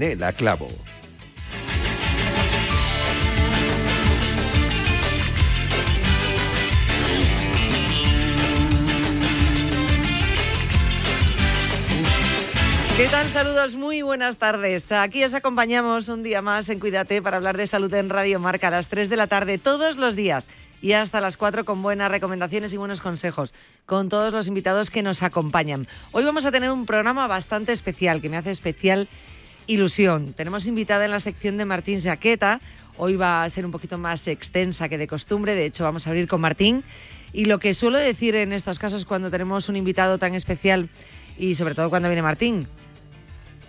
Yanela Clavo. ¿Qué tal? Saludos, muy buenas tardes. Aquí os acompañamos un día más en Cuídate para hablar de salud en Radio Marca a las 3 de la tarde todos los días y hasta las 4 con buenas recomendaciones y buenos consejos con todos los invitados que nos acompañan. Hoy vamos a tener un programa bastante especial que me hace especial ilusión. Tenemos invitada en la sección de Martín Jaqueta. Hoy va a ser un poquito más extensa que de costumbre. De hecho, vamos a abrir con Martín. Y lo que suelo decir en estos casos cuando tenemos un invitado tan especial y sobre todo cuando viene Martín,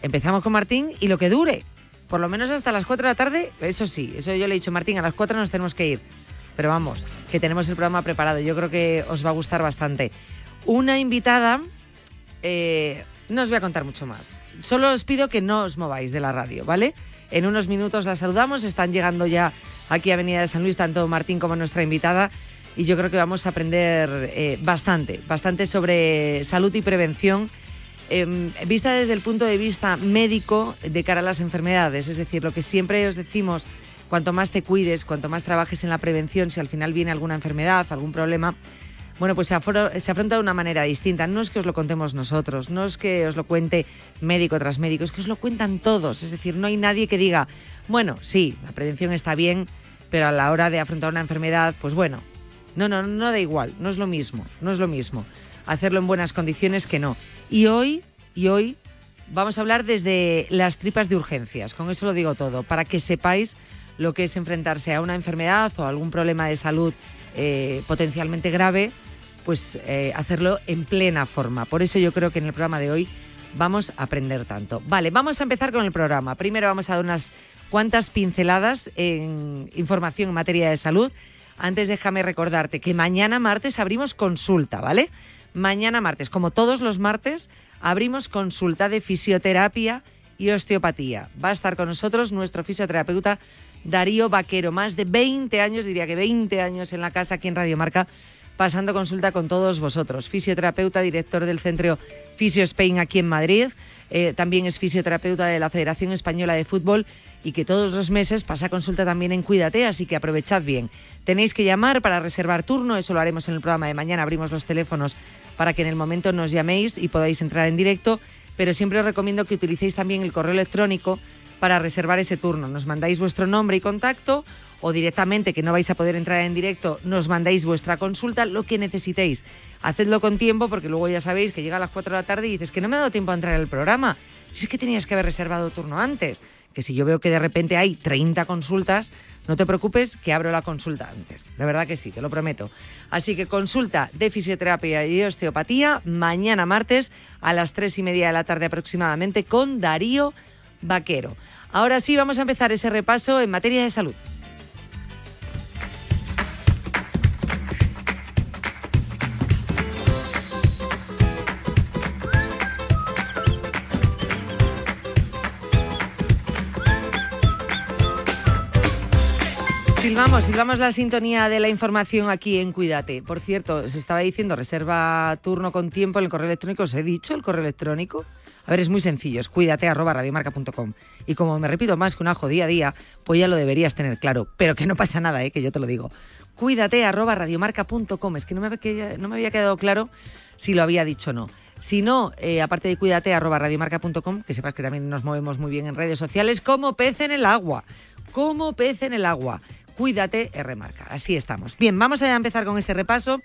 empezamos con Martín y lo que dure. Por lo menos hasta las 4 de la tarde, eso sí, eso yo le he dicho, Martín, a las 4 nos tenemos que ir. Pero vamos, que tenemos el programa preparado. Yo creo que os va a gustar bastante. Una invitada, eh, no os voy a contar mucho más. Solo os pido que no os mováis de la radio, ¿vale? En unos minutos la saludamos. Están llegando ya aquí a Avenida de San Luis, tanto Martín como nuestra invitada. Y yo creo que vamos a aprender eh, bastante, bastante sobre salud y prevención em, vista desde el punto de vista médico de cara a las enfermedades. Es decir, lo que siempre os decimos, cuanto más te cuides, cuanto más trabajes en la prevención, si al final viene alguna enfermedad, algún problema, bueno, pues se, afronta de una manera distinta. No es que os lo contemos nosotros, no es que os lo cuente médico tras médico, es que os lo cuentan todos. Es decir, no hay nadie que diga, bueno, sí, la prevención está bien, pero a la hora de afrontar una enfermedad, pues bueno, no, no, no da igual, no es lo mismo, no es lo mismo. Hacerlo en buenas condiciones que no. Y hoy, y hoy vamos a hablar desde las tripas de urgencias, con eso lo digo todo, para que sepáis lo que es enfrentarse a una enfermedad o algún problema de salud eh, potencialmente grave pues eh, hacerlo en plena forma. Por eso yo creo que en el programa de hoy vamos a aprender tanto. Vale, vamos a empezar con el programa. Primero vamos a dar unas cuantas pinceladas en información en materia de salud. Antes déjame recordarte que mañana martes abrimos consulta, ¿vale? Mañana martes, como todos los martes, abrimos consulta de fisioterapia y osteopatía. Va a estar con nosotros nuestro fisioterapeuta Darío Vaquero, más de 20 años, diría que 20 años en la casa aquí en Radio Marca, pasando consulta con todos vosotros. Fisioterapeuta, director del Centro Fisio Spain aquí en Madrid. Eh, también es fisioterapeuta de la Federación Española de Fútbol y que todos los meses pasa consulta también en Cuídate, así que aprovechad bien. Tenéis que llamar para reservar turno, eso lo haremos en el programa de mañana, abrimos los teléfonos para que en el momento nos llaméis y podáis entrar en directo, pero siempre os recomiendo que utilicéis también el correo electrónico para reservar ese turno. Nos mandáis vuestro nombre y contacto o directamente que no vais a poder entrar en directo, nos mandáis vuestra consulta, lo que necesitéis. Hacedlo con tiempo porque luego ya sabéis que llega a las 4 de la tarde y dices que no me ha dado tiempo a entrar al programa. Si es que tenías que haber reservado turno antes. Que si yo veo que de repente hay 30 consultas, no te preocupes que abro la consulta antes. De verdad que sí, te lo prometo. Así que consulta de fisioterapia y osteopatía mañana martes a las 3 y media de la tarde aproximadamente con Darío Vaquero. Ahora sí, vamos a empezar ese repaso en materia de salud. Silvamos, silvamos la sintonía de la información aquí en Cuídate. Por cierto, se estaba diciendo reserva turno con tiempo en el correo electrónico. ¿Os he dicho el correo electrónico? A ver, es muy sencillo, es cuídate arroba radiomarca.com. Y como me repito más que un ajo día a día, pues ya lo deberías tener claro. Pero que no pasa nada, ¿eh? que yo te lo digo. Cuídate arroba radiomarca.com. Es que no me, había, no me había quedado claro si lo había dicho o no. Si no, eh, aparte de cuídate arroba radiomarca.com, que sepas que también nos movemos muy bien en redes sociales, como pez en el agua. Como pez en el agua. Cuídate, remarca. Así estamos. Bien, vamos a empezar con ese repaso.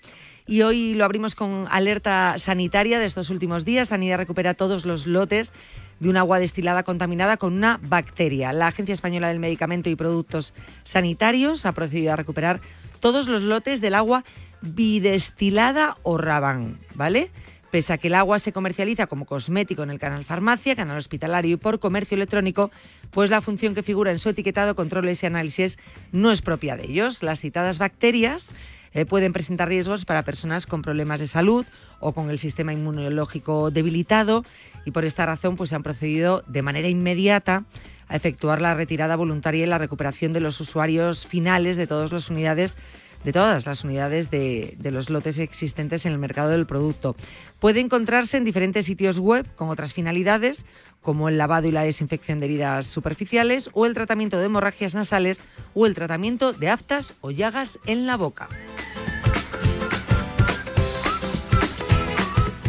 Y hoy lo abrimos con alerta sanitaria de estos últimos días. Sanidad recupera todos los lotes de un agua destilada contaminada con una bacteria. La Agencia Española del Medicamento y Productos Sanitarios ha procedido a recuperar todos los lotes del agua bidestilada o rabán, ¿vale? Pese a que el agua se comercializa como cosmético en el canal farmacia, canal hospitalario y por comercio electrónico, pues la función que figura en su etiquetado, controles y análisis no es propia de ellos. Las citadas bacterias eh, pueden presentar riesgos para personas con problemas de salud o con el sistema inmunológico debilitado y por esta razón pues, se han procedido de manera inmediata a efectuar la retirada voluntaria y la recuperación de los usuarios finales de todas las unidades de todas las unidades de, los lotes existentes en el mercado del producto. Puede encontrarse en diferentes sitios web con otras finalidades, como el lavado y la desinfección de heridas superficiales o el tratamiento de hemorragias nasales o el tratamiento de aftas o llagas en la boca.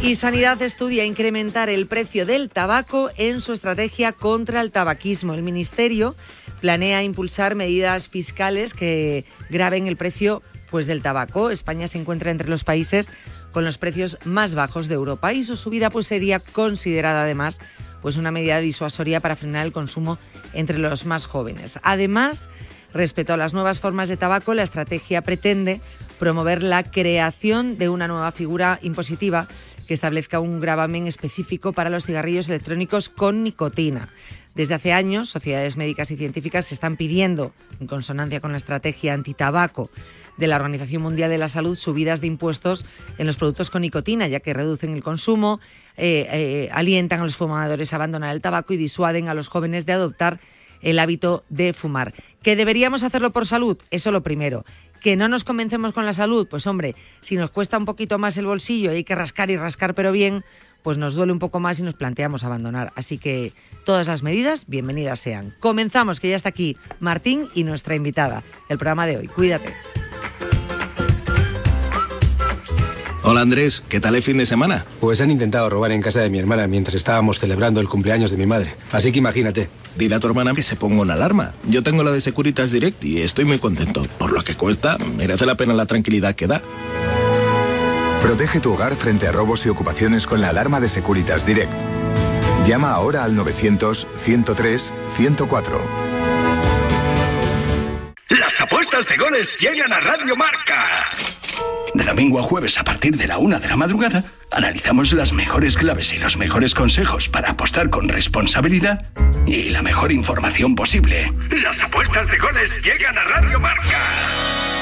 Y Sanidad estudia incrementar el precio del tabaco en su estrategia contra el tabaquismo. El Ministerio planea impulsar medidas fiscales que graben el precio pues, del tabaco. España se encuentra entre los países con los precios más bajos de Europa y su subida pues, sería considerada además pues, una medida disuasoria para frenar el consumo entre los más jóvenes. Además, respecto a las nuevas formas de tabaco, la estrategia pretende promover la creación de una nueva figura impositiva que establezca un gravamen específico para los cigarrillos electrónicos con nicotina. Desde hace años, sociedades médicas y científicas se están pidiendo, en consonancia con la estrategia antitabaco de la Organización Mundial de la Salud, subidas de impuestos en los productos con nicotina, ya que reducen el consumo, eh, eh, alientan a los fumadores a abandonar el tabaco y disuaden a los jóvenes de adoptar el hábito de fumar. ¿Que deberíamos hacerlo por salud? Eso lo primero. ¿Que no nos convencemos con la salud? Pues hombre, si nos cuesta un poquito más el bolsillo y hay que rascar y rascar pero bien, pues nos duele un poco más y nos planteamos abandonar. Así que todas las medidas, bienvenidas sean. Comenzamos, que ya está aquí Martín y nuestra invitada. El programa de hoy. Cuídate. Hola Andrés, ¿qué tal el fin de semana? Pues han intentado robar en casa de mi hermana mientras estábamos celebrando el cumpleaños de mi madre. Así que imagínate. Dile a tu hermana que se ponga una alarma. Yo tengo la de Securitas Direct y estoy muy contento. Por lo que cuesta, merece la pena la tranquilidad que da. Protege tu hogar frente a robos y ocupaciones con la alarma de Securitas Direct. Llama ahora al 900-103-104. Las apuestas de goles llegan a Radio Marca. De domingo a jueves a partir de la una de la madrugada, analizamos las mejores claves y los mejores consejos para apostar con responsabilidad y la mejor información posible. Las apuestas de goles llegan a Radio Marca.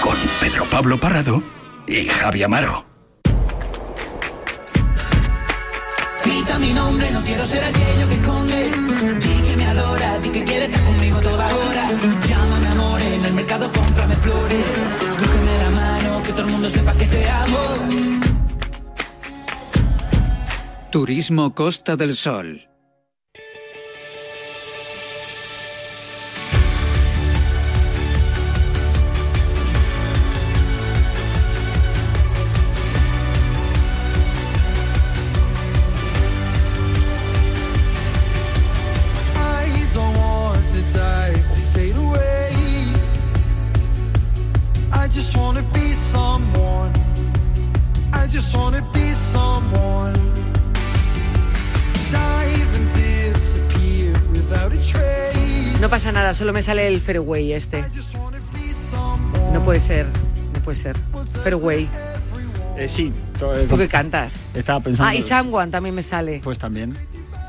Con Pedro Pablo Parrado y Javi Amaro. Grita mi nombre, no quiero ser aquello que esconde. Di que me adora, di que quiere estar conmigo toda hora. Llámame amor, en el mercado cómprame flores que todo el mundo sepa que te amo. Turismo Costa del Sol. No pasa nada, solo me sale el fairway este. No puede ser, no puede ser. Fairway. Eh, sí. eh, ¿Tú qué cantas? Estaba pensando. Ah, y Someone también me sale. Pues también.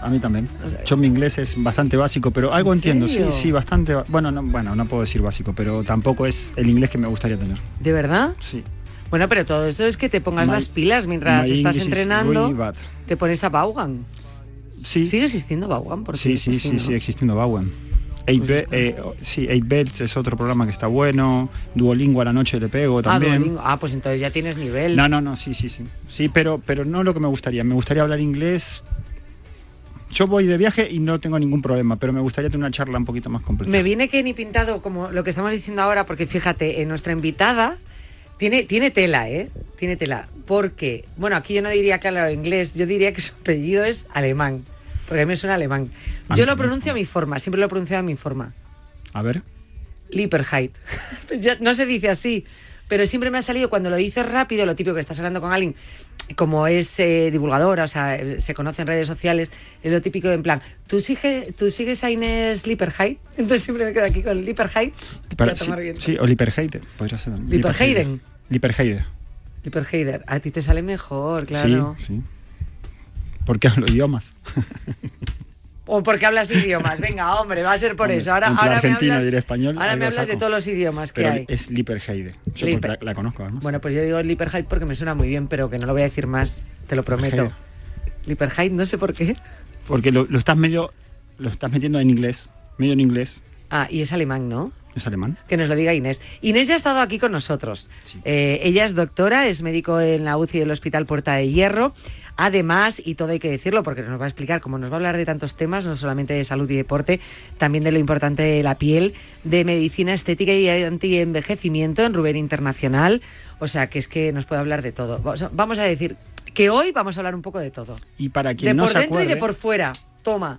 A mí también. Yo mi inglés es bastante básico, pero algo ¿En entiendo. Sí, serio? sí, bastante. ba- Bueno no, bueno, no puedo decir básico, pero tampoco es el inglés que me gustaría tener. ¿De verdad? Sí. Bueno, pero todo esto es que te pongas My- las pilas mientras estás English is entrenando. really. Te pones a Vaughan. Sí. ¿Sigue existiendo Vaughan? Porque Sí, sí, sí, sí, sigue existiendo Bowen. 8 Pues eh, sí, 8 Belts es otro programa que está bueno. Duolingo a la noche le pego Ah, también. Duolingo. Ah, pues entonces ya tienes nivel. No, no, no, sí, sí, sí. Sí, pero, pero no lo que me gustaría. Me gustaría hablar inglés. Yo voy de viaje y no tengo ningún problema, pero me gustaría tener una charla un poquito más completa. Me viene que ni pintado como lo que estamos diciendo ahora, porque fíjate, en nuestra invitada tiene, tiene tela, ¿eh? Tiene tela. Porque, bueno, aquí yo no diría que habla inglés, yo diría que su apellido es alemán. Porque a mí me suena alemán. Yo lo pronuncio a mi forma, siempre lo he pronunciado a mi forma. A ver. Lipperheit. Ya no se dice así, pero siempre me ha salido cuando lo dices rápido, lo típico que estás hablando con alguien, como es eh, divulgadora, o sea, se conoce en redes sociales, es lo típico en plan, ¿tú, sigue, ¿tú sigues a Inés Lipperheit? Entonces siempre me quedo aquí con Lipperheit para, sí, tomar sí, o Liperheide, podría ser. también. Liperheiden. Liperheide. Lipperheider, a ti te sale mejor, claro. Sí, sí. Porque hablo idiomas. O porque hablas idiomas. Venga, hombre, va a ser por Hombre, eso. Ahora, ahora argentino me hablas, y español, ahora me hablas de todos los idiomas que Pero hay. es Liperheide. Yo porque la, la conozco además. Bueno, pues yo digo Lipperheit porque me suena muy bien, pero que no lo voy a decir más, te lo prometo. Lipperheit, no sé por qué. Porque lo, lo estás medio. Lo estás metiendo en inglés. Medio en inglés. Ah, y es alemán, ¿no? ¿Es alemán? Que nos lo diga Inés. Inés ya ha estado aquí con nosotros. Eh, ella es doctora, es médico en la UCI del Hospital Puerta de Hierro. Además, y todo hay que decirlo porque nos va a explicar, como nos va a hablar de tantos temas, no solamente de salud y deporte, también de lo importante de la piel, de medicina estética y anti-envejecimiento en Rubén Internacional. O sea, que es que nos puede hablar de todo. Vamos a- decir que hoy vamos a hablar un poco de todo. Y para De quien no por se dentro y de por fuera. Toma.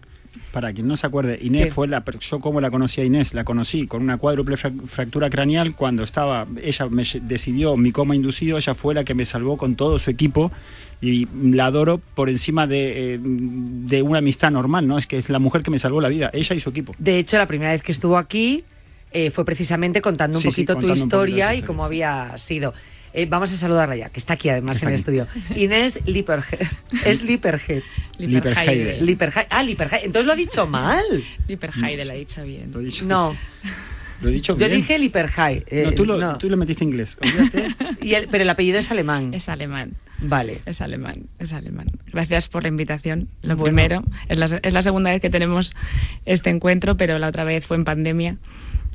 Para quien no se acuerde, Inés ¿Qué? fue la. Yo, como la conocí a Inés, la conocí con una cuádruple frac- fractura craneal cuando estaba. Ella me decidió mi coma inducido, ella fue la que me salvó con todo su equipo y la adoro por encima de, eh, de una amistad normal, ¿no? Es que es la mujer que me salvó la vida, ella y su equipo. De hecho, la primera vez que estuvo aquí eh, fue precisamente contando un Sí, poquito tu contando historia su y historia, cómo había sido. Eh, vamos a saludarla ya, que está aquí además Está en el estudio. Inés Lipperhead. Es Lipperhead. Lipperheide. Lipperhead. Ah, Lipperhead. Entonces lo ha dicho mal. Lipperheide lo ha dicho bien. Lo he dicho, No, lo he dicho yo bien. dije Lipperhead. eh, no, tú lo, no. tú lo metiste en inglés. olvídate. Y el- pero el apellido es alemán. Es alemán. Vale. Es alemán, es alemán. Gracias por la invitación. Lo Bueno. primero, es la, es la segunda vez que tenemos este encuentro, pero la otra vez fue en pandemia,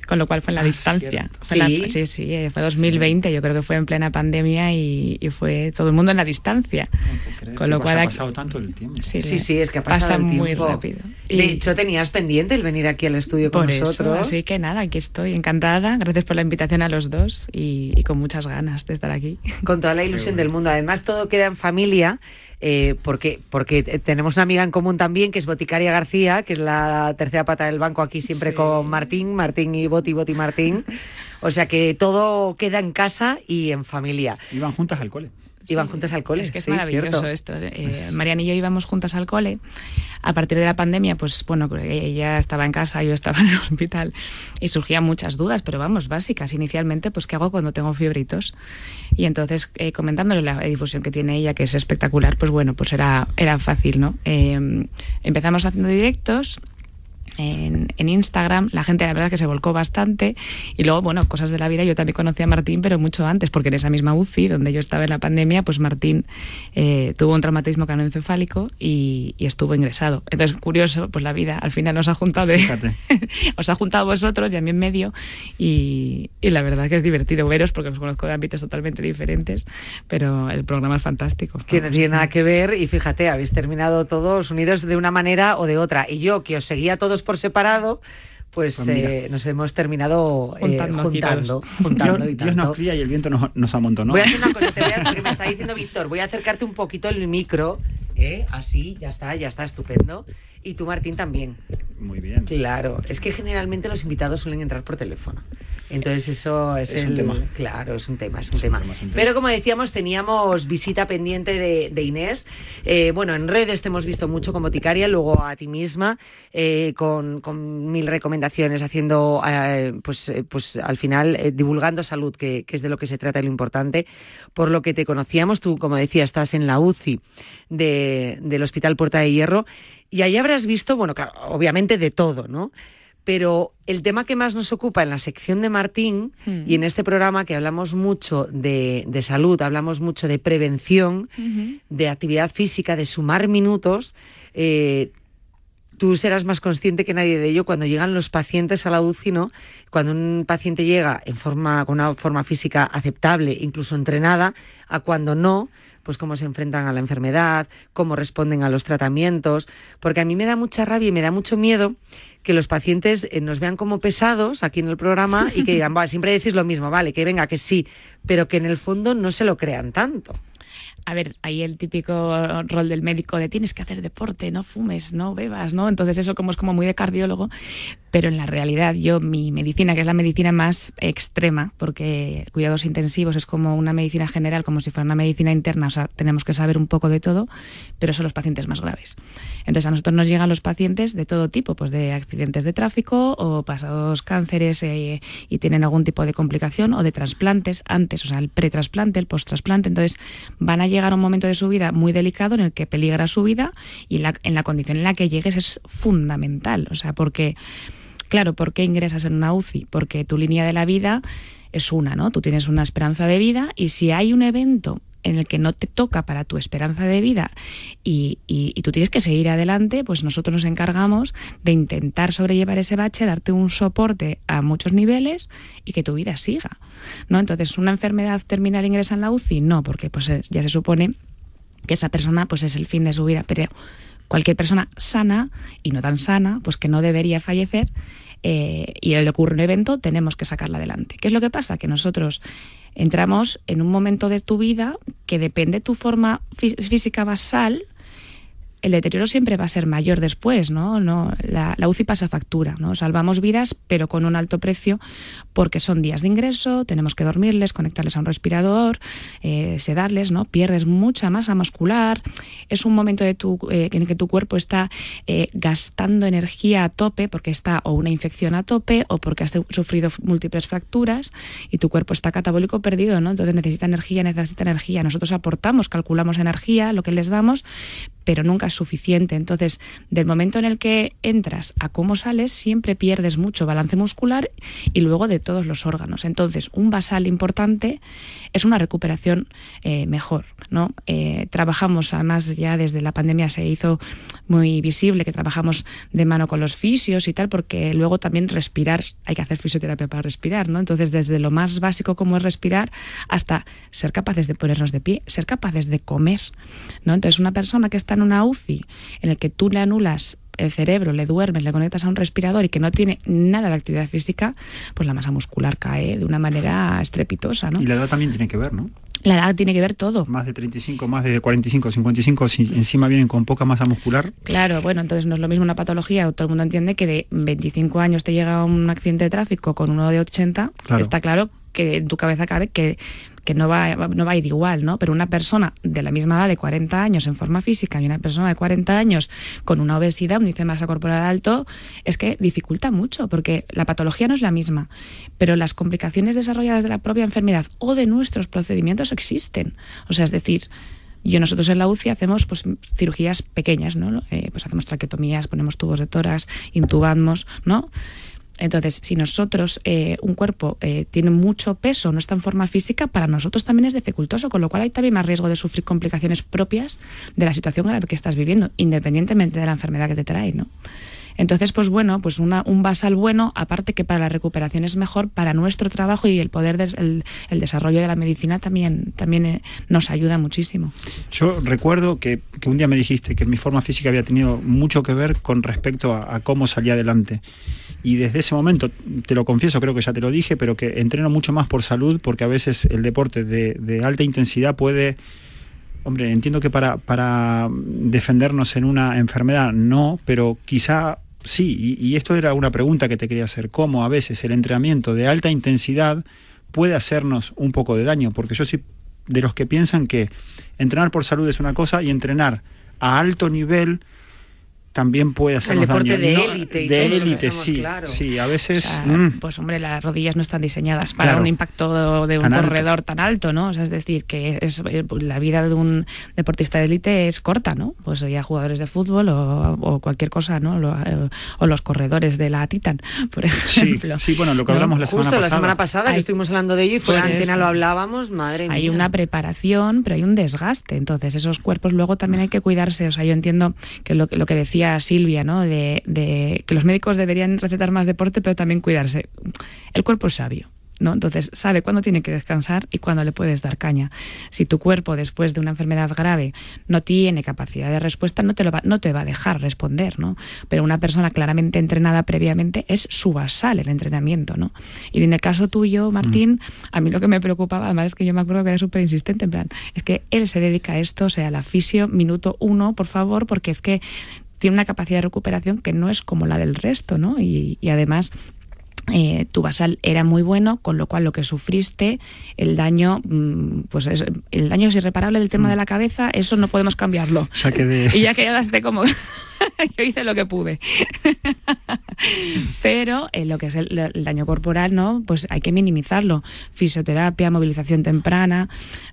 con lo cual fue en la Ah, distancia. Fue la- Sí. sí, sí, eh, fue 2020, yo creo que fue en plena pandemia y, y fue todo el mundo en la distancia. No Con que lo cual aquí- pasado tanto el tiempo. Sí, Sí, sí, es que ha pasado pasa el muy rápido. De hecho, tenías pendiente el venir aquí al estudio con por eso, nosotros. así que nada, aquí estoy encantada. Gracias por la invitación a los dos y, y con muchas ganas de estar aquí. Con toda la ilusión del mundo. Además, todo queda en familia. Eh, porque, porque eh, tenemos una amiga en común también, que es Boticaria García, que es la tercera pata del banco aquí siempre Sí. con Martín, Martín y Boti, Boti, Martín. O sea que todo queda en casa y en familia. Iban juntas al cole. Iban Sí, juntas al cole. Es que es sí, maravilloso cierto. esto. Eh, Mariana y yo íbamos juntas al cole. A partir de la pandemia, pues bueno, ella estaba en casa, yo estaba en el hospital y surgían muchas dudas, pero vamos, básicas. Inicialmente, pues ¿qué hago cuando tengo fiebritos? Y entonces, eh, comentándole la difusión que tiene ella, que es espectacular, pues bueno, pues era, era fácil, ¿no? Eh, empezamos haciendo directos en, en Instagram, la gente la verdad que se volcó bastante y luego, bueno, cosas de la vida, yo también conocí a Martín, pero mucho antes, porque en esa misma UCI donde yo estaba en la pandemia, pues Martín eh, tuvo un traumatismo craneoencefálico y, y estuvo ingresado. Entonces, curioso, pues la vida al final nos ha juntado de, os ha juntado a vosotros y a mí en medio y, y la verdad que es divertido veros porque os conozco de ámbitos totalmente diferentes, pero el programa es fantástico. Que no tiene nada que ver y fíjate, habéis terminado todos unidos de una manera o de otra. Y yo, que os seguía a todos por separado, pues, Pues mira. eh, nos hemos terminado eh, Juntando juntando, juntando Dios, y Dios tanto. nos cría y el viento nos, nos amontonó. Voy a hacer una cosa, te voy a decir que me está diciendo Víctor, voy a acercarte un poquito el micro, ¿eh? así, ya está, ya está, estupendo. Y tú, Martín, también. Muy bien. Claro, es que generalmente los invitados suelen entrar por teléfono. Entonces eso es, Es el, un tema. Claro, es un tema, es un, Es un tema. tema, es un tema. Pero como decíamos, teníamos visita pendiente de, de Inés. Eh, bueno, en redes te hemos visto mucho como ticaria, luego a ti misma, eh, con, con mil recomendaciones, haciendo, eh, pues, pues al final, divulgando salud, que, que es de lo que se trata y lo importante. Por lo que te conocíamos, tú, como decía, estás en la UCI de- del Hospital Puerta de Hierro, y ahí habrás visto, bueno, claro, obviamente de todo, ¿no? Pero el tema que más nos ocupa en la sección de Martín Mm. y en este programa que hablamos mucho de, de salud, hablamos mucho de prevención, de actividad física, de sumar minutos, eh, tú serás más consciente que nadie de ello cuando llegan los pacientes a la UCI, ¿no? Cuando un paciente llega en forma, con una forma física aceptable, incluso entrenada, a cuando no, pues cómo se enfrentan a la enfermedad, cómo responden a los tratamientos, porque a mí me da mucha rabia y me da mucho miedo que los pacientes eh, nos vean como pesados aquí en el programa y que digan, "Buah, siempre decís lo mismo, vale, que venga, que sí, pero que en el fondo no se lo crean tanto. A ver, ahí el típico rol del médico de tienes que hacer deporte, no fumes, no bebas, ¿no? Entonces eso como es como muy de cardiólogo, pero en la realidad yo mi medicina, que es la medicina más extrema, porque cuidados intensivos es como una medicina general, como si fuera una medicina interna, o sea, tenemos que saber un poco de todo, pero son los pacientes más graves. Entonces a nosotros nos llegan los pacientes de todo tipo, pues de accidentes de tráfico o pasados cánceres eh, y tienen algún tipo de complicación o de trasplantes antes, o sea, el pretrasplante, el posttrasplante. Entonces van a llegar a un momento de su vida muy delicado en el que peligra su vida y la- en la condición en la que llegues es fundamental, o sea, porque Claro, ¿por qué ingresas en una UCI? Porque tu línea de la vida es una, ¿no? Tú tienes una esperanza de vida y si hay un evento en el que no te toca para tu esperanza de vida y, y- y tú tienes que seguir adelante, pues nosotros nos encargamos de intentar sobrellevar ese bache, darte un soporte a muchos niveles y que tu vida siga, ¿no? Entonces, ¿una enfermedad terminal ingresa en la UCI? No, porque pues es- ya se supone que esa persona pues es el fin de su vida, pero cualquier persona sana y no tan sana, pues que no debería fallecer eh, y le ocurre un evento, tenemos que sacarla adelante. ¿Qué es lo que pasa? Que nosotros entramos en un momento de tu vida que depende de tu forma fí- física basal, el deterioro siempre va a ser mayor después, ¿no? la, UCI pasa factura, ¿no? Salvamos vidas, pero con un alto precio, porque son días de ingreso, tenemos que dormirles, conectarles a un respirador, eh, sedarles, ¿no? Pierdes mucha masa muscular, es un momento eh, en el que tu cuerpo está eh, gastando energía a tope, porque está o una infección a tope, o porque has sufrido múltiples fracturas, y tu cuerpo está catabólico perdido, ¿no? Entonces necesita energía, necesita energía. Nosotros aportamos, calculamos energía, lo que les damos, pero nunca es suficiente. Entonces, del momento en el que entras a cómo sales, siempre pierdes mucho balance muscular y luego de todos los órganos. Entonces, un basal importante es una recuperación eh, mejor. ¿no? Eh, trabajamos, además, ya desde la pandemia se hizo muy visible que trabajamos de mano con los fisios y tal, porque luego también respirar, hay que hacer fisioterapia para respirar. ¿no? Entonces, desde lo más básico como es respirar hasta ser capaces de ponernos de pie, ser capaces de comer. ¿no? Entonces, una persona que está en una UCI en el que tú le anulas el cerebro, le duermes, le conectas a un respirador y que no tiene nada de actividad física, pues la masa muscular cae de una manera estrepitosa, ¿no? Y la edad también tiene que ver, ¿no? La edad tiene que ver todo. Más de 35, más de 45, 55, si encima vienen con poca masa muscular. Claro, bueno, entonces no es lo mismo una patología, todo el mundo entiende que de 25 años te llega un accidente de tráfico con uno de 80, Claro. está claro que en tu cabeza cabe que, que no, va, no va a ir igual, ¿no? Pero una persona de la misma edad de 40 años en forma física y una persona de 40 años con una obesidad, un índice de masa corporal alto, es que dificulta mucho, porque la patología no es la misma, pero las complicaciones desarrolladas de la propia enfermedad o de nuestros procedimientos existen. O sea, es decir, yo nosotros en la UCI hacemos pues cirugías pequeñas, ¿no? Eh, pues hacemos traqueotomías, ponemos tubos de tórax, intubamos, ¿no? Entonces, si nosotros, eh, un cuerpo eh, tiene mucho peso, no está en forma física, para nosotros también es dificultoso, con lo cual hay también más riesgo de sufrir complicaciones propias de la situación grave que estás viviendo, independientemente de la enfermedad que te trae, ¿no? Entonces, pues bueno, pues una, un basal bueno, aparte que para la recuperación es mejor, para nuestro trabajo y el poder, el desarrollo de la medicina también, también eh, nos ayuda muchísimo. Yo recuerdo que, que un día me dijiste que mi forma física había tenido mucho que ver con respecto a, a cómo salía adelante. Y desde ese momento, te lo confieso, creo que ya te lo dije, pero que entreno mucho más por salud porque a veces el deporte de, de alta intensidad puede... Hombre, entiendo que para, para defendernos en una enfermedad no, pero quizá sí, y, esto era una pregunta que te quería hacer, cómo a veces el entrenamiento de alta intensidad puede hacernos un poco de daño, porque yo soy de los que piensan que entrenar por salud es una cosa y entrenar a alto nivel también puede hacernos El deporte daño. de élite de élite, sí, claro. sí, a O veces... sea, mm, Pues hombre, las rodillas no están diseñadas para Claro. un impacto de un Tan alto. corredor tan alto, ¿no? O sea, es decir, que es eh, la vida de un deportista de élite es corta, ¿no? Pues ya jugadores de fútbol o, o cualquier cosa, ¿no? Lo- eh, o los corredores de la Titan, por ejemplo. sí, bueno, lo que ¿no? hablamos la Justo semana la pasada. semana pasada que estuvimos hablando de ello y fuera de antena eso. lo hablábamos, madre hay mía. una preparación, pero hay un desgaste. Entonces, esos cuerpos luego también hay que cuidarse. O sea, yo entiendo que lo, lo que decía Silvia, ¿no? De, de que los médicos deberían recetar más deporte, pero también cuidarse. El cuerpo es sabio. ¿no? Entonces sabe cuándo tiene que descansar y cuándo le puedes dar caña. Si tu cuerpo después de una enfermedad grave no tiene capacidad de respuesta, no te, lo va, no te va a dejar responder, ¿no? Pero una persona claramente entrenada previamente es su basal el entrenamiento, ¿no? Y en el caso tuyo, Martín, a mí lo que me preocupaba, además es que yo me acuerdo que era súper insistente, en plan, es que él se dedica a esto, o sea, la fisio, minuto uno, por favor, porque es que tiene una capacidad de recuperación que no es como la del resto, ¿no? Y, y además eh, tu basal era muy bueno, con lo cual lo que sufriste, el daño, mm, pues es, el daño es irreparable del tema de la cabeza, eso no podemos cambiarlo. Ya quedé- Y ya quedaste como, yo hice lo que pude. Pero eh, lo que es el, el daño corporal, ¿no? Pues hay que minimizarlo. Fisioterapia, movilización temprana.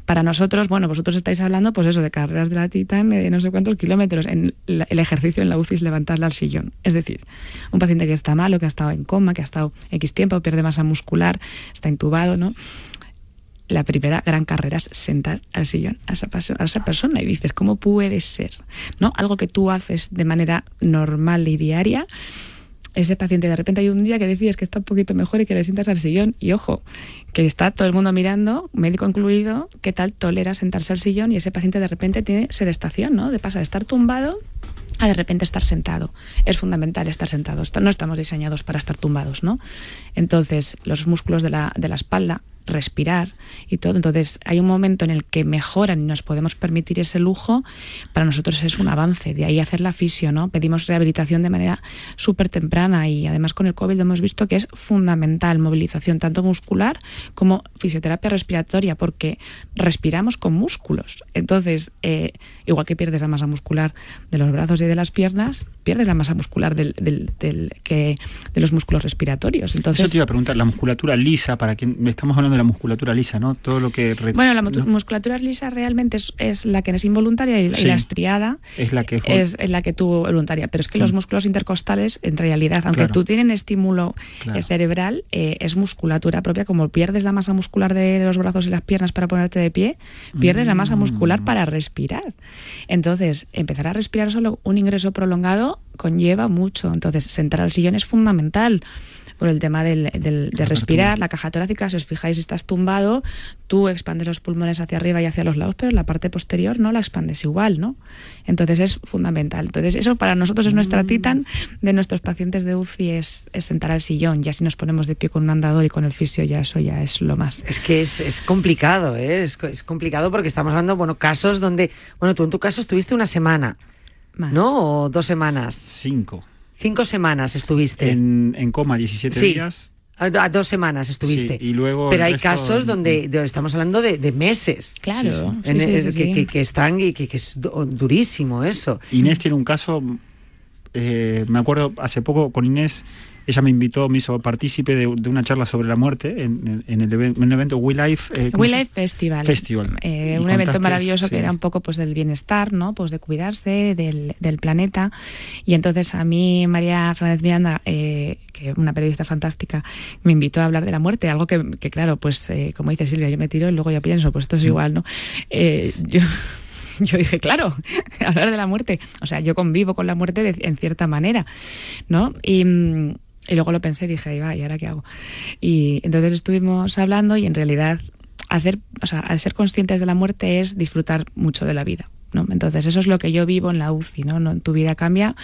Para nosotros, bueno, vosotros estáis hablando, pues eso, de carreras de la Titan, de no sé cuántos kilómetros. En la- el ejercicio en la UCI es levantarla al sillón. Es decir, un paciente que está malo, que ha estado en coma, que ha estado X tiempo, pierde masa muscular, está intubado, ¿no? la primera gran carrera es sentar al sillón a esa, persona y dices, ¿cómo puede ser? ¿No? Algo que tú haces de manera normal y diaria, ese paciente de repente hay un día que decides que está un poquito mejor y que le sientas al sillón y ojo, que está todo el mundo mirando, médico incluido, qué tal tolera sentarse al sillón y ese paciente de repente tiene sedestación, ¿no? De pasar de estar tumbado a de repente estar sentado. Es fundamental estar sentado. No estamos diseñados para estar tumbados, ¿no? Entonces, los músculos de la, de la espalda, respirar y todo. Entonces, hay un momento en el que mejoran y nos podemos permitir ese lujo. Para nosotros es un avance. De ahí hacer la fisio, ¿no? Pedimos rehabilitación de manera súper temprana y además con el COVID hemos visto que es fundamental. Movilización tanto muscular como fisioterapia respiratoria, porque respiramos con músculos. Entonces, eh, igual que pierdes la masa muscular de los brazos y de las piernas, pierdes la masa muscular del, del- del- que, de los músculos respiratorios. Entonces, Eso te iba a preguntar, la musculatura lisa, para quien estamos hablando de la musculatura lisa, ¿no? Todo lo que... Bueno, la no, musculatura lisa realmente es, es la que es involuntaria y, la- y Sí. la estriada es la que... es, es la que tuvo voluntaria. Pero es que los Mm. músculos intercostales, en realidad, aunque Claro. tú tienen estímulo eh, Claro. cerebral, eh, es musculatura propia. Como pierdes la masa muscular de los brazos y las piernas para ponerte de pie, pierdes la masa Mm. muscular para respirar. Entonces, empezar a respirar solo un ingreso prolongado conlleva mucho. Entonces, sentar al sillón es fundamental por el tema del, del- de respirar, la caja torácica, si os fijáis, estás tumbado, tú expandes los pulmones hacia arriba y hacia los lados, pero la parte posterior no la expandes igual, ¿no? Entonces es fundamental. Entonces eso para nosotros es nuestra titan, de nuestros pacientes de UCI es, es sentar al sillón, ya si nos ponemos de pie con un andador y con el fisio, ya eso ya es lo más. Es que es, es complicado, ¿eh? es, es complicado porque estamos hablando, bueno, casos donde, bueno, tú en tu caso estuviste una semana, Más. ¿no? O dos semanas. Cinco. Cinco semanas estuviste. En, en coma 17 Sí. días. A, dos semanas estuviste. Sí, y luego Pero hay resto casos en- donde, de- estamos hablando de, de meses. Claro, Sí, En- sí, que, sí. que- que están y que, que es du- durísimo eso. Inés tiene un caso, eh, me acuerdo hace poco con Inés, ella me invitó, me hizo partícipe de, de una charla sobre la muerte en, en el, en el evento We Life. eh, ¿cómo We se- Life Festival. Festival. Eh, un evento maravilloso sí. que era un poco pues del bienestar, ¿no? Pues de cuidarse del, del planeta. Y entonces a mí María Fernández Miranda, eh, que una periodista fantástica, me invitó a hablar de la muerte, algo que, que, claro, pues eh, como dice Silvia, yo me tiro y luego yo pienso, pues esto Mm. es igual, ¿no? Yo yo dije, claro, hablar de la muerte. O sea, yo convivo con la muerte de- en cierta manera, ¿no? Y, mm, y luego lo pensé y dije, ahí va, ¿y ahora qué hago? Y entonces estuvimos hablando y en realidad hacer, o sea, al ser conscientes de la muerte es disfrutar mucho de la vida, ¿no? Entonces eso es lo que yo vivo en la UCI, ¿no? no tu vida cambia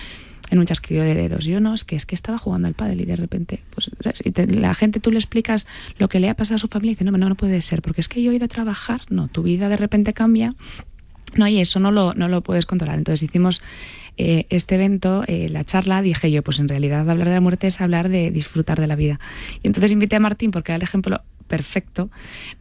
en un chasquido de dedos. Yo no, es que es que estaba jugando al pádel y de repente, pues te- la gente tú le explicas lo que le ha pasado a su familia y dice, no, no, no puede ser, porque es que yo he ido a trabajar, no, tu vida de repente cambia no, y eso no lo, no lo puedes controlar. Entonces hicimos eh, este evento, eh, la charla, dije yo, pues en realidad hablar de la muerte es hablar de disfrutar de la vida. Y entonces invité a Martín porque era el ejemplo perfecto,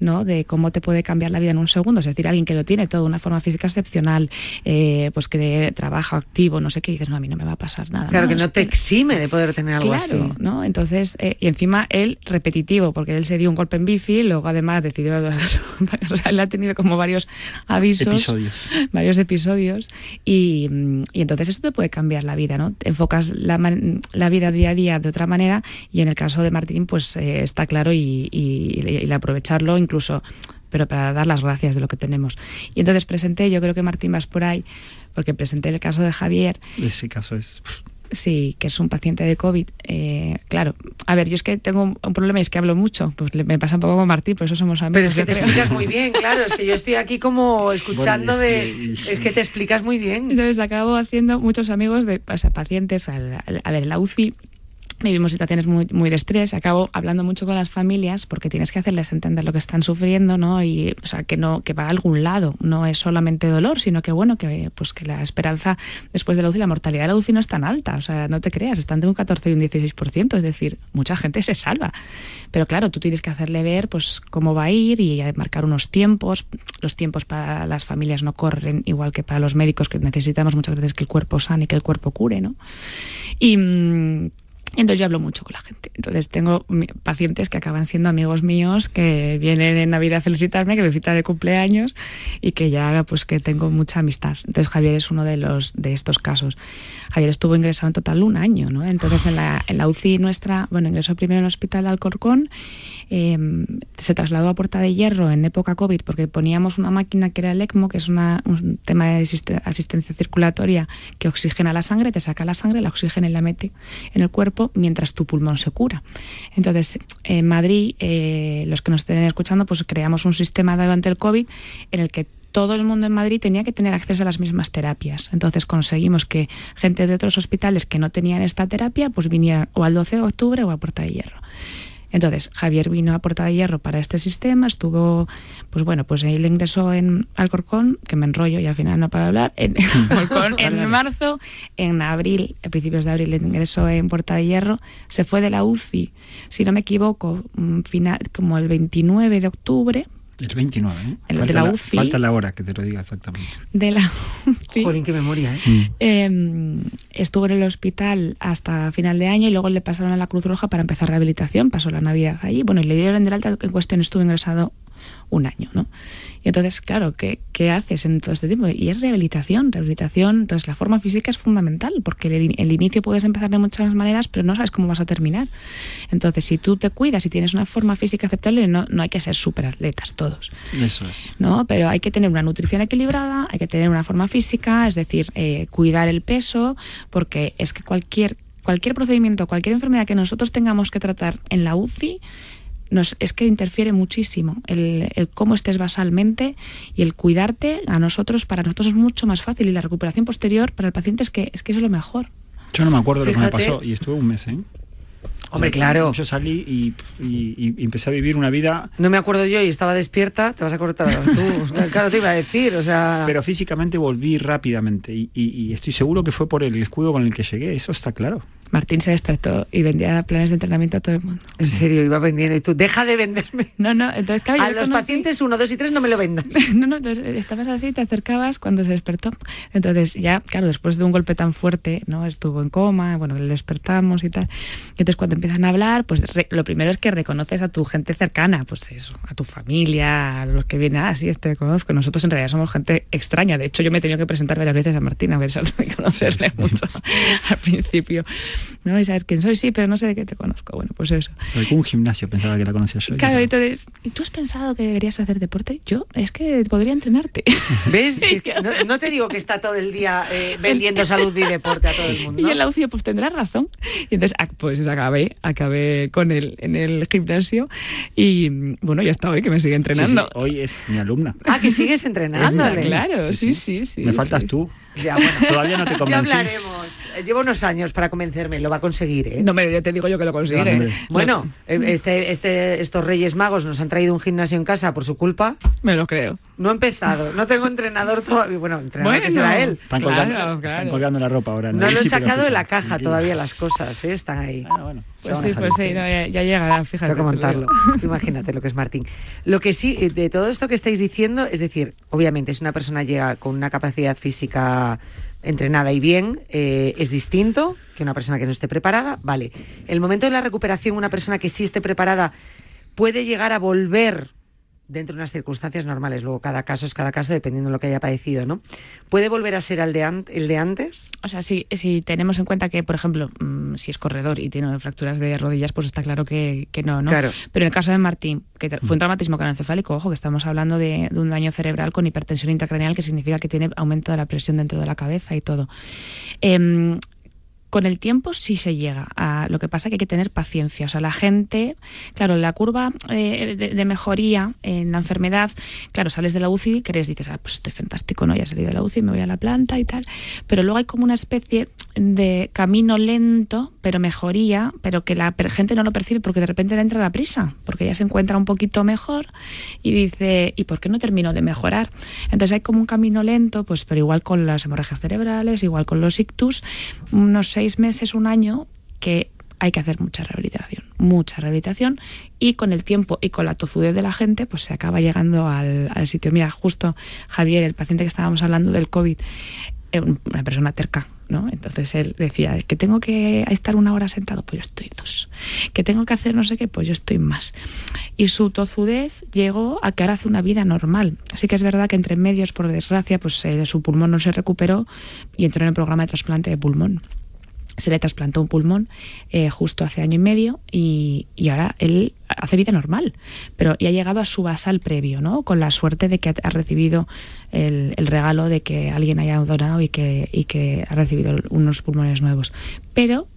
¿no? De cómo te puede cambiar la vida en un segundo. Es decir, alguien que lo tiene todo de una forma física excepcional, eh, pues que trabaja activo, no sé qué, dices, no, a mí no me va a pasar nada. Claro, que no te exime de poder tener algo claro, así. ¿no? Entonces, eh, y encima él repetitivo, porque él se dio un golpe en bici, luego además decidió, o sea, él ha tenido como varios avisos, Episodios. varios episodios, y, y entonces esto te puede cambiar la vida, ¿no? Te enfocas la, man- la vida día a día de otra manera, y en el caso de Martín, pues eh, está claro y, y- y el aprovecharlo incluso pero para dar las gracias de lo que tenemos. Y entonces presenté, yo creo que Martín vas por ahí, porque presenté el caso de Javier, Ese caso es. Sí, que es un paciente de COVID. Eh, claro, a ver, yo es que tengo un, un problema y es que hablo mucho. Pues le- me pasa un poco con Martín, por eso somos amigos. Pero es que te creo. explicas muy bien, claro, es que yo estoy aquí como escuchando Bueno, y- de... y- Es que te explicas muy bien. Entonces acabo haciendo muchos amigos de o sea, pacientes. al- al- a ver, la UCI vivimos situaciones muy, muy de estrés. Acabo hablando mucho con las familias porque tienes que hacerles entender lo que están sufriendo, ¿no? Y, o sea, que no que va a algún lado. No es solamente dolor, sino que, bueno, que pues que la esperanza después de la UCI, la mortalidad de la UCI no es tan alta. O sea, no te creas, están de un 14 y un 16%. Es decir, mucha gente se salva. Pero claro, tú tienes que hacerle ver pues cómo va a ir y marcar unos tiempos. Los tiempos para las familias no corren igual que para los médicos, que necesitamos muchas veces que el cuerpo sane y que el cuerpo cure, ¿no? Y... entonces yo hablo mucho con la gente. Entonces tengo pacientes que acaban siendo amigos míos, que vienen en Navidad a felicitarme, que me felicitan de cumpleaños y que ya pues que tengo mucha amistad. Entonces Javier es uno de los de estos casos. Javier estuvo ingresado en total un año, ¿no? Entonces en la, en la UCI nuestra, bueno, ingresó primero en el hospital de Alcorcón, eh, se trasladó a Puerta de Hierro en época COVID porque poníamos una máquina que era el ECMO, que es una- un tema de asiste- asistencia circulatoria que oxigena la sangre, te saca la sangre, la oxigena y la mete en el cuerpo mientras tu pulmón se cura. Entonces, en Madrid, eh, los que nos estén escuchando, pues creamos un sistema durante el COVID en el que todo el mundo en Madrid tenía que tener acceso a las mismas terapias. Entonces conseguimos que gente de otros hospitales que no tenían esta terapia, pues vinieran o al 12 de octubre o a Puerta de Hierro. Entonces, Javier vino a Puerta de Hierro para este sistema, estuvo, pues bueno, pues él ingresó en Alcorcón, que me enrollo y al final no para hablar, en Alcorcón en marzo, en abril, a principios de abril ingresó en Puerta de Hierro, se fue de la UCI, si no me equivoco, mm, final, como el 29 de octubre, El 29, ¿eh? El de falta, la la, UCI. falta la hora que te lo diga exactamente. de la UCI. Jolín, qué memoria, ¿eh? Eh, estuvo en el hospital hasta final de año y luego le pasaron a la Cruz Roja para empezar rehabilitación. Pasó la Navidad allí. Bueno, y le dieron del alta. En cuestión estuvo ingresado un año, ¿no? Y entonces, claro, ¿qué, qué haces en todo este tiempo? Y es rehabilitación, rehabilitación. Entonces, la forma física es fundamental porque el, el inicio puedes empezar de muchas maneras, pero no sabes cómo vas a terminar. Entonces, si tú te cuidas y tienes una forma física aceptable, no, no hay que ser superatletas todos. Eso es. ¿no? Pero hay que tener una nutrición equilibrada, hay que tener una forma física, es decir, eh, cuidar el peso, porque es que cualquier, cualquier procedimiento, cualquier enfermedad que nosotros tengamos que tratar en la UCI, nos, es que interfiere muchísimo el, el cómo estés basalmente y el cuidarte a nosotros, para nosotros es mucho más fácil y la recuperación posterior para el paciente es que es, que eso es lo mejor. Yo no me acuerdo lo que me Fíjate. pasó y estuve un mes, ¿eh? Hombre, claro. Yo salí y, y- y empecé a vivir una vida, No me acuerdo yo y estaba despierta, te vas a cortar tú. claro, te iba a decir, o sea... pero físicamente volví rápidamente y, y- y estoy seguro que fue por el escudo con el que llegué, eso está claro. Martín se despertó y vendía planes de entrenamiento a todo el mundo. En serio, iba vendiendo y tú, deja de venderme. No, no, entonces claro, A los conocí- pacientes 1, 2 y 3 no me lo vendas. No, no, entonces estabas así, te acercabas cuando se despertó. Entonces ya, claro, después de un golpe tan fuerte, ¿no? Estuvo en coma, bueno, le despertamos y tal. Y entonces cuando empiezan a hablar, pues re- lo primero es que reconoces a tu gente cercana, pues eso, a tu familia, a los que vienen, ah, sí, este conozco. Nosotros en realidad somos gente extraña. De hecho, yo me he tenido que presentar varias veces a Martina, a ver, solo de conocerle mucho al principio. ¿No? Y sabes quién soy, sí, pero no sé de qué te conozco. Bueno, pues eso. Un gimnasio pensaba que la conocía yo. Claro, entonces, ¿y tú has pensado que deberías hacer deporte? Yo, es que podría entrenarte. ¿Ves? Sí, no, no te digo que está todo el día eh, vendiendo salud y deporte a todo el mundo. Y en la UCI, pues tendrás razón. Y entonces, pues acabé, acabé con él en el gimnasio y bueno, ya está hoy que me sigue Sí, sí, entrenando. hoy es mi alumna. Ah, que sigues entrenándole. Claro, sí, sí, sí. Me faltas sí. tú. Ya, bueno. Todavía no te Ya convencí. hablaremos. Eh, Llevo unos años para convencerme, lo va a conseguir, ¿eh? No, me, ya te digo yo que lo consigue. hombre. Bueno, eh, este, este, estos Reyes Magos nos han traído un gimnasio en casa por su culpa. Me lo creo. No he empezado, no tengo entrenador todavía. Bueno, entrenador que Bueno, será él. Están, Claro, colgando, claro. están colgando la ropa ahora. No lo he sacado de la caja todavía las cosas, ¿eh? están ahí. Bueno, bueno, Pues sí, pues sí, no, ya, ya llegará, fíjate. Tengo que lo montarlo. Imagínate lo que es Martín. Lo que sí, eh, de todo esto que estáis diciendo, es decir, obviamente, si una persona llega con una capacidad física entrenada y bien, eh, es distinto que una persona que no esté preparada. Vale. El momento de la recuperación, una persona que sí esté preparada puede llegar a volver dentro de unas circunstancias normales. Luego, cada caso es cada caso, dependiendo de lo que haya padecido, ¿no? ¿Puede volver a ser el de, an- el de antes? O sea, si, si tenemos en cuenta que, por ejemplo, mm, si es corredor y tiene fracturas de rodillas, pues está claro que, que no, ¿no? Claro. Pero en el caso de Martín, que fue un traumatismo craneoencefálico, ojo, que estamos hablando de, de un daño cerebral con hipertensión intracraneal, que significa que tiene aumento de la presión dentro de la cabeza y todo. Em, con el tiempo sí se llega a lo que pasa que hay que tener paciencia. O sea la gente claro la curva eh, de, mejoría en la enfermedad claro sales de la UCI crees dices ah, pues estoy fantástico no ya he salido de la UCI me voy a la planta y tal pero luego hay como una especie de camino lento pero mejoría pero que la gente no lo percibe porque de repente le entra la prisa porque ya se encuentra un poquito mejor y dice y por qué no termino de mejorar entonces hay como un camino lento pues pero igual con las hemorragias cerebrales igual con los ictus unos seis meses un año que hay que hacer mucha rehabilitación, mucha rehabilitación y con el tiempo y con la tozudez de la gente pues se acaba llegando al, al sitio. Mira, justo Javier, el paciente que estábamos hablando del COVID, eh, una persona terca, ¿no? Entonces él decía, que tengo que estar una hora sentado, pues yo estoy dos. Que tengo que hacer no sé qué, pues yo estoy más. Y su tozudez llegó a que ahora hace una vida normal. Así que es verdad que entre medios, por desgracia, pues eh, su pulmón no se recuperó y entró en el programa de trasplante de pulmón se le trasplantó un pulmón eh, justo hace año y medio y, y ahora él hace vida normal, pero y ha llegado a su basal previo, ¿no? Con la suerte de que ha, recibido el, el regalo de que alguien haya donado y que, y que ha recibido unos pulmones nuevos. Pero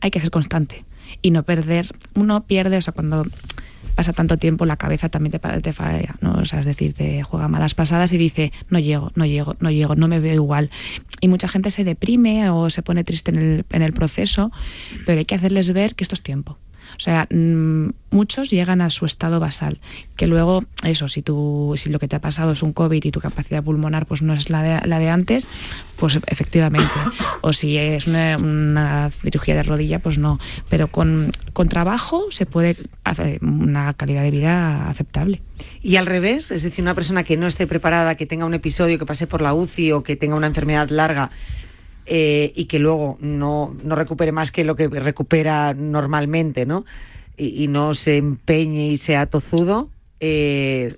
hay que ser constante y no perder, uno pierde, o sea, cuando pasa tanto tiempo la cabeza también te, te falla, ¿no? O sea, es decir, te juega malas pasadas y dice, no llego, no llego, no llego, no me veo igual. Y mucha gente se deprime o se pone triste en el, en el proceso, pero hay que hacerles ver que esto es tiempo. O sea, mm, muchos llegan a su estado basal, que luego, eso, si tú, si lo que te ha pasado es un COVID y tu capacidad pulmonar pues no es la de, la de antes, pues efectivamente. O si es una, cirugía de rodilla, pues no. Pero con, con trabajo se puede hacer una calidad de vida aceptable. Y al revés, es decir, una persona que no esté preparada, que tenga un episodio, que pase por la UCI o que tenga una enfermedad larga eh, y que luego no, no recupere más que lo que recupera normalmente, ¿no? Y, y no se empeñe y sea tozudo, eh,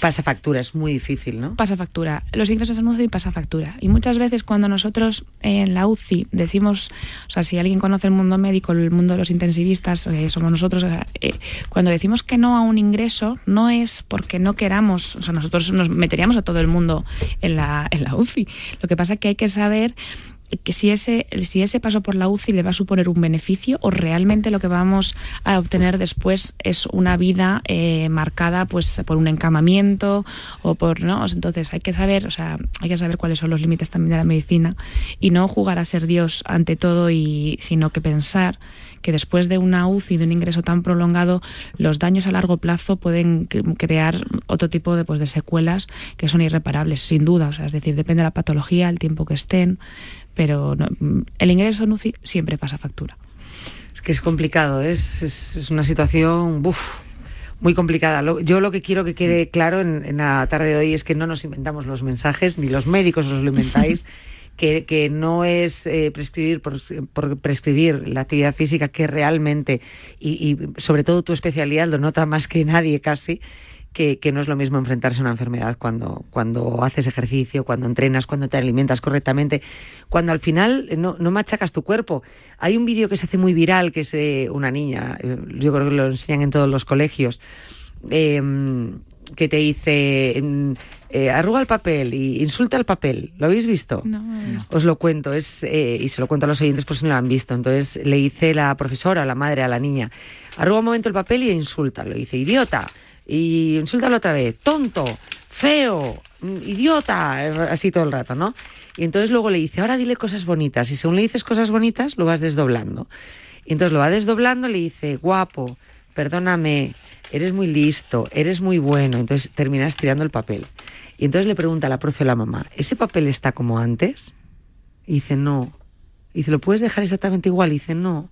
pasa factura, es muy difícil, ¿no? Pasa factura. Los ingresos en UCI pasa factura. Y muchas veces cuando nosotros en la UCI decimos, o sea, si alguien conoce el mundo médico, el mundo de los intensivistas, eh, somos nosotros, sea, eh, cuando decimos que no a un ingreso, no es porque no queramos, o sea, nosotros nos meteríamos a todo el mundo en la, en la UCI. Lo que pasa es que hay que saber que si ese, si ese paso por la UCI le va a suponer un beneficio o realmente lo que vamos a obtener después es una vida eh, marcada pues por un encamamiento o por no entonces hay que saber o sea hay que saber cuáles son los límites también de la medicina y no jugar a ser Dios ante todo y sino que pensar que después de una UCI de un ingreso tan prolongado los daños a largo plazo pueden cre- crear otro tipo de pues de secuelas que son irreparables sin duda. O sea es decir depende de la patología el tiempo que estén pero no- el ingreso en UCI siempre pasa factura. Es que es complicado, es, es, es una situación muy complicada. Lo- yo lo que quiero que quede claro en, en la tarde de hoy es que no nos inventamos los mensajes, ni los médicos os lo inventáis. Que, que no es eh, prescribir por, por prescribir la actividad física que realmente, y, y sobre todo tu especialidad lo nota más que nadie casi, que, que no es lo mismo enfrentarse a una enfermedad cuando, cuando haces ejercicio, cuando entrenas, cuando te alimentas correctamente, cuando al final no, no machacas tu cuerpo. Hay un vídeo que se hace muy viral, que es de una niña, eh, yo creo que lo enseñan en todos los colegios, eh, que te dice, mm, eh, arruga el papel y insulta el papel. ¿Lo habéis visto? Os lo cuento, es, eh, y se lo cuento a los oyentes por si no lo han visto. Entonces le dice la profesora, la madre, a la niña, arruga un momento el papel y insulta. Le dice, idiota, y insúltalo otra vez, tonto, feo, mm, idiota, eh, así todo el rato, ¿no? Y entonces luego le dice, ahora dile cosas bonitas. Y según le dices cosas bonitas, lo vas desdoblando. Y entonces lo va desdoblando, le dice, guapo, perdóname, eres muy listo, eres muy bueno. Entonces terminas tirando el papel. Y entonces le pregunta a la profe a la mamá, ¿ese papel está como antes? Y dice, no. Y dice, ¿lo puedes dejar exactamente igual? Y dice, no.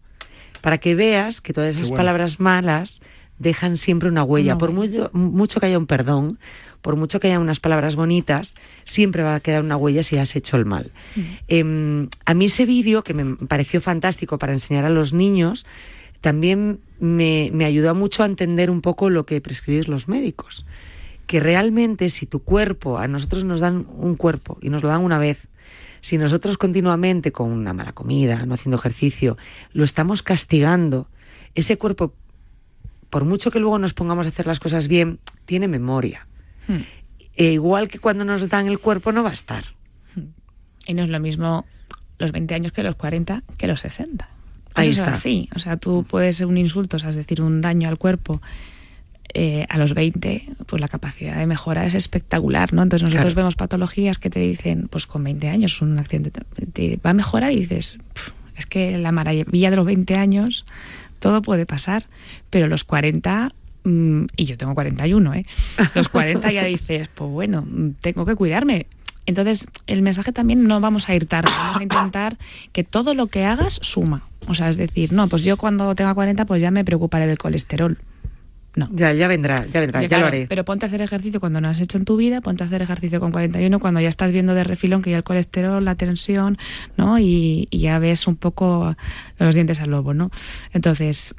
Para que veas que todas esas bueno. palabras malas dejan siempre una huella. Por mucho, mucho que haya un perdón, por mucho que haya unas palabras bonitas, siempre va a quedar una huella si has hecho el mal. Em, a mí ese vídeo, que me pareció fantástico para enseñar a los niños, también me, me ayudó mucho a entender un poco lo que prescribís los médicos. Que realmente si tu cuerpo, a nosotros nos dan un cuerpo y nos lo dan una vez, si nosotros continuamente con una mala comida, no haciendo ejercicio, lo estamos castigando, ese cuerpo, por mucho que luego nos pongamos a hacer las cosas bien, tiene memoria. Hmm. E igual que cuando nos dan el cuerpo no va a estar. Y no es lo mismo los 20 años que los 40 que los 60. Ahí Eso es está. así. O sea, tú puedes ser un insulto, o sea, es decir, un daño al cuerpo. eh, a los 20, pues la capacidad de mejora es espectacular, ¿no? Entonces nosotros Claro. vemos patologías que te dicen, pues con 20 años un accidente te- va a mejorar y dices, "Pf, es que la maravilla de los 20 años todo puede pasar, pero los 40 mm, y yo tengo 41, ¿eh? Los 40 ya dices, pues bueno, mm, tengo que cuidarme. Entonces, el mensaje también no vamos a ir tarde, vamos a intentar que todo lo que hagas suma. O sea, es decir, no, pues yo cuando tenga 40 pues ya me preocuparé del colesterol. No. Ya, ya vendrá, ya vendrá, ya, claro, lo haré. Pero ponte a hacer ejercicio cuando no has hecho en tu vida, ponte a hacer ejercicio con 41 cuando ya estás viendo de refilón que ya el colesterol, la tensión, ¿no? Y, y ya ves un poco los dientes al lobo, ¿no? Entonces,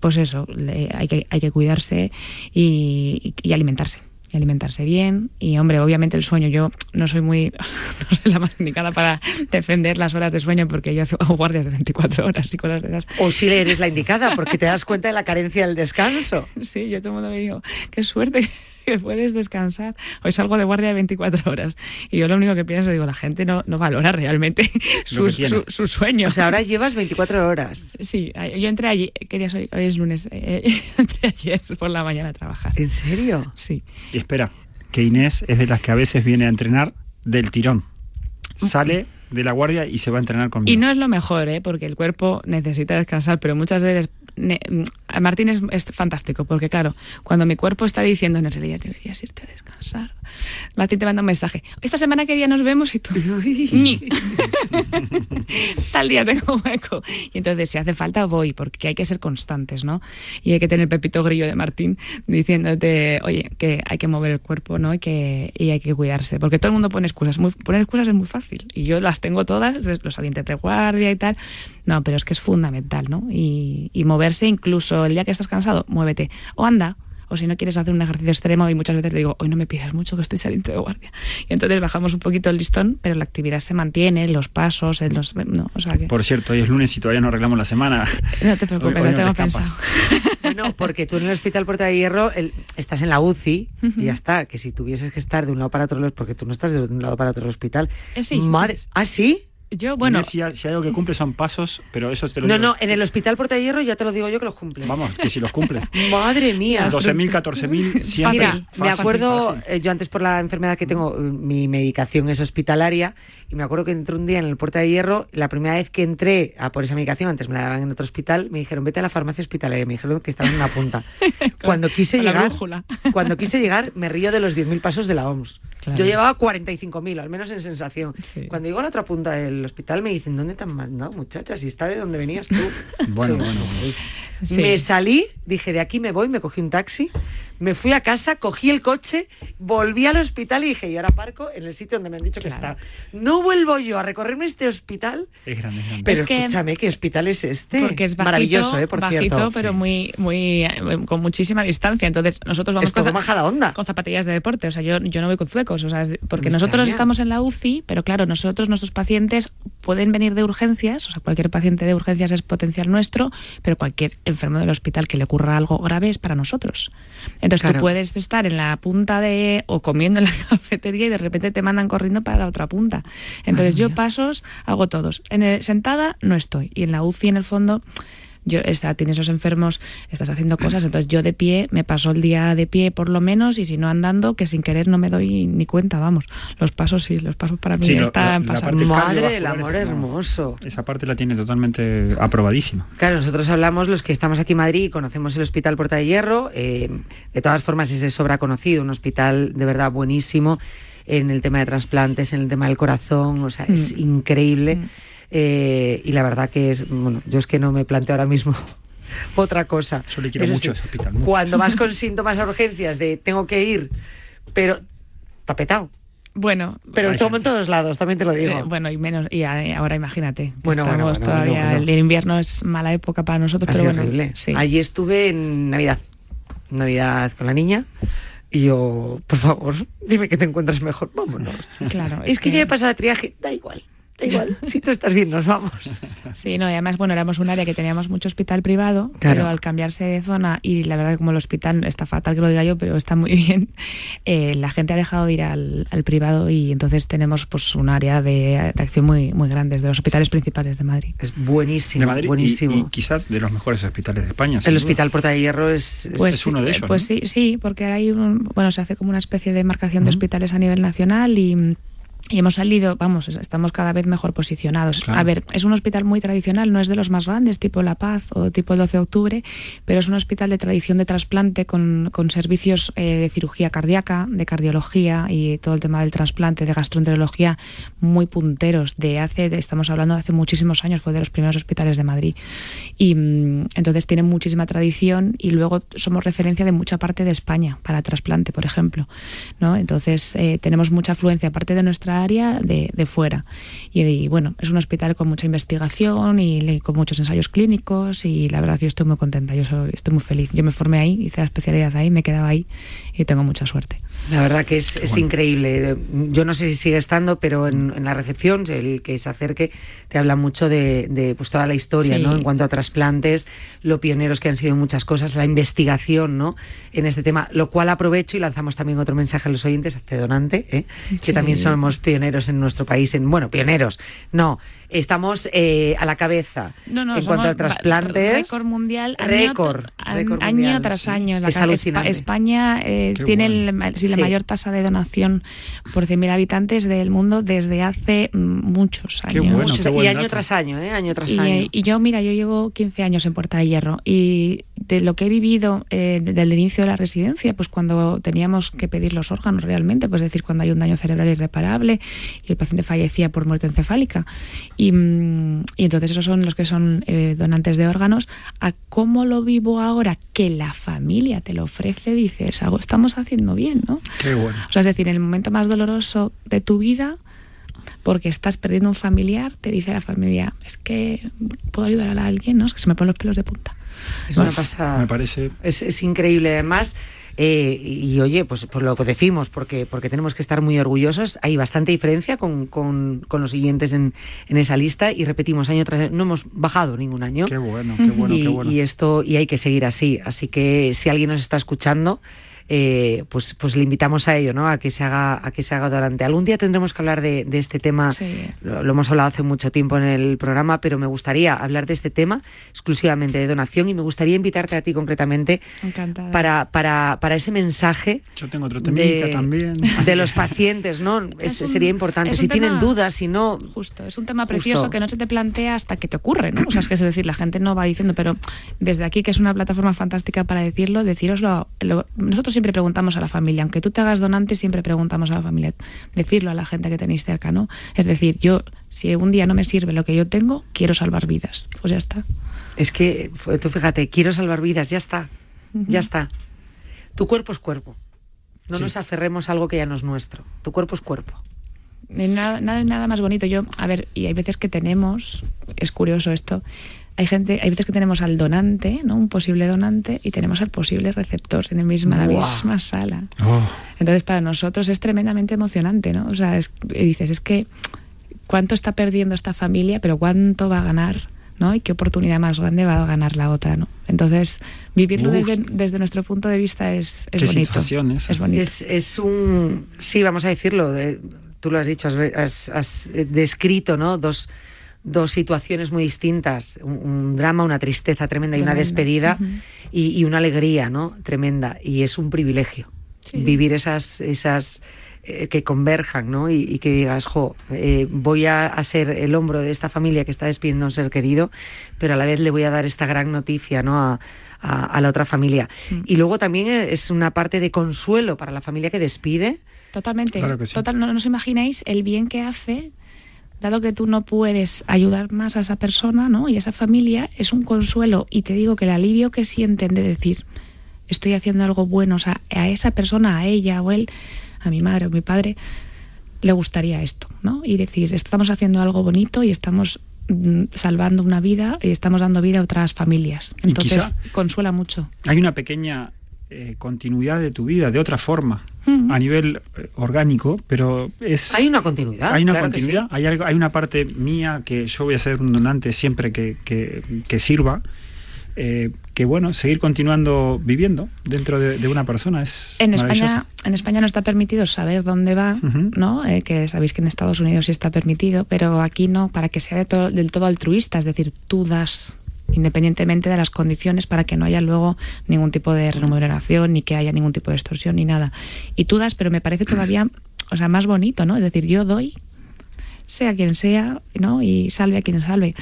pues eso, le- hay, que, hay que cuidarse y, y alimentarse. Y alimentarse bien. Y hombre, obviamente el sueño. Yo no soy muy. No soy la más indicada para defender las horas de sueño porque yo hago guardias de 24 horas y cosas de esas. O si eres la indicada, porque te das cuenta de la carencia del descanso. Sí, yo todo el mundo me digo, qué suerte que puedes descansar. Hoy salgo de guardia de 24 horas. Y yo lo único que pienso, digo, la gente no, no valora realmente sus, tiene. su, su sueño. O sea, ahora llevas 24 horas. Sí, yo entré allí, ¿qué día soy? Hoy es lunes. eh, entré ayer por la mañana a trabajar. ¿En serio? Sí. Y espera, que Inés es de las que a veces viene a entrenar del tirón. Sale de la guardia y se va a entrenar conmigo. Y no es lo mejor, ¿eh? porque el cuerpo necesita descansar, pero muchas veces Martín es, es fantástico, porque claro, cuando mi cuerpo está diciendo, en realidad deberías irte a descansar, Martín te manda un mensaje, esta semana qué día nos vemos y tú, tal día tengo hueco. Y entonces si hace falta voy, porque hay que ser constantes, ¿no? Y hay que tener Pepito Grillo de Martín diciéndote, oye, que hay que mover el cuerpo, ¿no? Y que y hay que cuidarse, porque todo el mundo pone excusas. Muy, poner excusas es muy fácil, y yo las tengo todas, los salientes de guardia y tal. No, pero es que es fundamental, ¿no? Y, y moverse incluso el día que estás cansado, muévete. O anda, o si no quieres hacer un ejercicio extremo y muchas veces le digo, hoy no me pidas mucho que estoy saliente de guardia. Y entonces bajamos un poquito el listón, pero la actividad se mantiene, los pasos, en los... No, o sea que... Por cierto, hoy es lunes y todavía no arreglamos la semana. No te preocupes, Hoy- hoy lo no tengo te pensado. Bueno, porque tú en el Hospital Puerta de Hierro el- estás en la UCI y ya está. Que si tuvieses que estar de un lado para otro, porque tú no estás de un lado para otro del hospital. Eh, sí, Madre, sí, sí. ¿Ah, sí? Yo, bueno, Inés, si, hay- si hay algo que cumple son pasos, pero eso te lo No, digo. no, en el Hospital Puerta de Hierro ya te lo digo yo que los cumple. Vamos, que si los cumple. Madre mía. 12.000, 14.000, siempre. Mira, me Fácil, acuerdo, fácil. eh, yo antes por la enfermedad que tengo, eh, mi medicación es hospitalaria, y me acuerdo que entré un día en el Puerta de Hierro, la primera vez que entré a por esa medicación, antes me la daban en otro hospital, me dijeron, vete a la farmacia hospitalaria, me dijeron que estaba en una punta. cuando quise llegar, cuando quise llegar, me río de los 10.000 pasos de la OMS. Claro. Yo llevaba 45.000, al menos en sensación. Sí. Cuando llego a la otra punta del hospital me dicen, ¿dónde te han mandado, muchacha? Si está de donde venías tú. Bueno, bueno, bueno. Sí. Me salí, dije, de aquí me voy, me cogí un taxi, me fui a casa, cogí el coche, volví al hospital y dije, y ahora parco en el sitio donde me han dicho que está. No vuelvo yo a recorrerme este hospital, Es grande, es grande. pero Es que- escúchame, ¿qué hospital es este? porque es bajito, Maravilloso, ¿eh? Por bajito, cierto. pero Sí. muy, muy, eh, con muchísima distancia. Entonces, nosotros vamos con, majada onda. con zapatillas de deporte. O sea, yo, yo no voy con zuecos. O sea, porque Me nosotros extraña. estamos en la UCI, pero claro, nosotros, nuestros pacientes pueden venir de urgencias. O sea, cualquier paciente de urgencias es potencial nuestro, pero cualquier enfermo del hospital que le ocurra algo grave es para nosotros. Entonces, Claro. tú puedes estar en la punta de. o comiendo en la cafetería y de repente te mandan corriendo para la otra punta. Entonces, Madre yo mía. pasos hago todos. En el, sentada no estoy. Y en la UCI, en el fondo yo está, tienes los enfermos, estás haciendo cosas, entonces yo de pie me paso el día de pie por lo menos y si no andando, que sin querer no me doy ni cuenta, vamos. Los pasos sí, los pasos para mí Sí, están la- la Madre del cardiovascular amor hermoso. Esa parte la tiene totalmente aprobadísima. Claro, nosotros hablamos los que estamos aquí en Madrid y conocemos el Hospital Puerta de Hierro. eh, de todas formas, es de sobra conocido, un hospital de verdad buenísimo en el tema de trasplantes, en el tema del corazón, o sea, es Mm. increíble. Mm. Eh, y la verdad que es, bueno, yo es que no me planteo ahora mismo otra cosa. Yo le quiero Eso mucho a sí, ese hospital. mucho. Cuando vas con síntomas a urgencias de tengo que ir, pero está petado. Bueno, Pero tomo en todos lados, también te lo digo. Eh, bueno, y menos, y a- ahora imagínate. que Bueno, bueno, estamos bueno, todavía, bueno, el invierno es mala época para nosotros, Ha pero sido bueno, horrible. sí. Allí estuve en Navidad. Navidad con la niña. Y yo, por favor, dime que te encuentras mejor. Vámonos. Claro, Es, que, ya he pasado triaje. Da igual. Da igual. si tú estás bien, nos vamos. Sí, no, y además, bueno, éramos un área que teníamos mucho hospital privado, Claro. pero al cambiarse de zona, y la verdad que como el hospital está fatal que lo diga yo, pero está muy bien, eh, la gente ha dejado de ir al, al privado y entonces tenemos pues un área de, de acción muy, muy grande, desde los hospitales principales de Madrid. Es buenísimo. De Madrid buenísimo. y, quizás de los mejores hospitales de España. el. Hospital Puerta de Hierro es. es- Pues, es uno de ellos, Pues ¿no? sí, sí, porque hay un, bueno, se hace como una especie de marcación de hospitales a nivel nacional y, y hemos salido, vamos, es- estamos cada vez mejor posicionados. Claro. A ver, es un hospital muy tradicional, no es de los más grandes, tipo La Paz o tipo el 12 de octubre, pero es un hospital de tradición de trasplante con, con servicios eh, de cirugía cardíaca, de cardiología y todo el tema del trasplante, de gastroenterología muy punteros. De hace, de- estamos hablando de hace muchísimos años, fue de los primeros hospitales de Madrid. Y mm, entonces tienen muchísima tradición y luego somos referencia de mucha parte de España para trasplante, por ejemplo. ¿no? Entonces eh, tenemos mucha afluencia, aparte de nuestra área, de, de fuera. Y, bueno, es un hospital con mucha investigación y, con muchos ensayos clínicos y la verdad que yo estoy muy contenta, yo soy, estoy muy feliz. Yo me formé ahí, hice la especialidad ahí, me he quedado ahí y tengo mucha suerte. La verdad que es, es increíble. Yo no sé si sigue estando, pero en, en la recepción, el que se acerque, te habla mucho de, de, pues toda la historia, Sí. ¿no? En cuanto a trasplantes, lo pioneros que han sido en muchas cosas, la investigación, ¿no? En este tema, lo cual aprovecho y lanzamos también otro mensaje a los oyentes, a Donante, ¿eh? que Sí. también somos pioneros en nuestro país. En, bueno, pioneros, no, estamos eh, a la cabeza No, no, en cuanto a trasplantes. Récord mundial. año Récord, tra- récord año mundial, tras sí. año. La Es alucinante. España eh, tiene bueno. el- sí, la Sí. mayor tasa de donación por 100.000 habitantes del mundo desde hace mm, muchos Qué años. bueno, Muchos- qué buen y año dato. tras año, ¿eh? Año tras Y, año. eh, y yo, mira, yo llevo 15 años en Puerta de Hierro y de lo que he vivido eh, desde el inicio de la residencia, pues cuando teníamos que pedir los órganos realmente, pues es decir, cuando hay un daño cerebral irreparable y el paciente fallecía por muerte encefálica. Y, mm, y entonces esos son los que son eh, donantes de órganos. A cómo lo vivo ahora, que la familia te lo ofrece, dices, algo estamos haciendo bien, ¿no? Qué bueno. O sea, es decir, en el momento más doloroso de tu vida, porque estás perdiendo un familiar, te dice la familia, es que puedo ayudar a alguien, ¿no? Es que se me ponen los pelos de punta. Es una pasada. Me parece Es, es increíble, además. Eh, y oye, pues por lo que decimos, porque, porque tenemos que estar muy orgullosos, hay bastante diferencia con, con- con los siguientes en, en esa lista y repetimos año tras año, no hemos bajado ningún año. Qué bueno, qué bueno, y, qué bueno. y esto y hay que seguir así. Así que si alguien nos está escuchando, eh, pues, pues le invitamos a ello, ¿no? A que se haga, a que se haga durante. Algún día tendremos que hablar de, de este tema. Sí. Lo, lo hemos hablado hace mucho tiempo en el programa, pero me gustaría hablar de este tema exclusivamente de donación y me gustaría invitarte a ti concretamente Encantada. para, para, para ese mensaje Yo tengo otro de, también. de los pacientes, ¿no? Es- Es un- sería importante. es Si tienen dudas, si no, Justo, es un tema precioso Justo. que no se te plantea hasta que te ocurre, ¿no? O sea, es que es decir, la gente no va diciendo, pero desde aquí, que es una plataforma fantástica para decirlo, deciroslo. lo- nosotros siempre preguntamos a la familia, aunque tú te hagas donante, siempre preguntamos a la familia, decirlo a la gente que tenéis cerca, ¿no? Es decir, yo, si un día no me sirve lo que yo tengo, quiero salvar vidas. Pues ya está. es que tú fíjate, quiero salvar vidas, ya está, ya está. Tu cuerpo es cuerpo. No Sí. nos aferremos a algo que ya no es nuestro. Tu cuerpo es cuerpo. Y Nada, nada, nada más bonito. Yo, a ver, y hay veces que tenemos, es curioso esto, hay gente, hay veces que tenemos al donante, ¿no? Un posible donante, y tenemos al posible receptor en el misma, la misma sala. Oh, Entonces, para nosotros es tremendamente emocionante, ¿no? O sea, es- dices, es que cuánto está perdiendo esta familia, pero cuánto va a ganar, ¿no? Y qué oportunidad más grande va a ganar la otra, ¿no? Entonces, vivirlo desde, desde nuestro punto de vista es, es Qué bonito. situación esa. Es bonito. Es, es un. Sí, vamos a decirlo. de- tú lo has dicho, has, has- has descrito, ¿no? Dos, dos situaciones muy distintas, un, un drama, una tristeza tremenda, y una Tremenda. despedida Ujú. y, y una alegría, ¿no? Tremenda. Y es un privilegio Sí. vivir esas, esas eh, que converjan, ¿no? Y, y que digas, jo, eh, voy a, a ser el hombro de esta familia que está despidiendo a un ser querido, pero a la vez le voy a dar esta gran noticia, ¿no? A, a- a la otra familia. Mm. Y luego también es una parte de consuelo para la familia que despide. Totalmente. Claro que sí. Total, no, no os imagináis el bien que hace, dado que tú no puedes ayudar más a esa persona, ¿no? Y a esa familia, es un consuelo. Y te digo que el alivio que sienten de decir, estoy haciendo algo bueno, o sea, a esa persona, a ella o él, a mi madre o mi padre, le gustaría esto, ¿no? Y decir, estamos haciendo algo bonito y estamos mm, salvando una vida y estamos dando vida a otras familias. Entonces, consuela mucho. Hay una pequeña eh, continuidad de tu vida de otra forma, A nivel eh, orgánico, pero es... Hay una continuidad. Hay una claro continuidad, sí. hay, algo, hay una parte mía que yo voy a ser un donante siempre que, que- que sirva, eh, que bueno, seguir continuando viviendo dentro de, de una persona es En. España, en España no está permitido saber dónde va. ¿no? Eh, que sabéis que en Estados Unidos sí está permitido, pero aquí no, para que sea de to- del todo altruista, es decir, tú das independientemente de las condiciones para que no haya luego ningún tipo de remuneración ni que haya ningún tipo de extorsión ni nada. Y tú das, pero me parece todavía, o sea, más bonito, ¿no? Es decir, yo doy, sea quien sea, ¿no? Y salve a quien salve.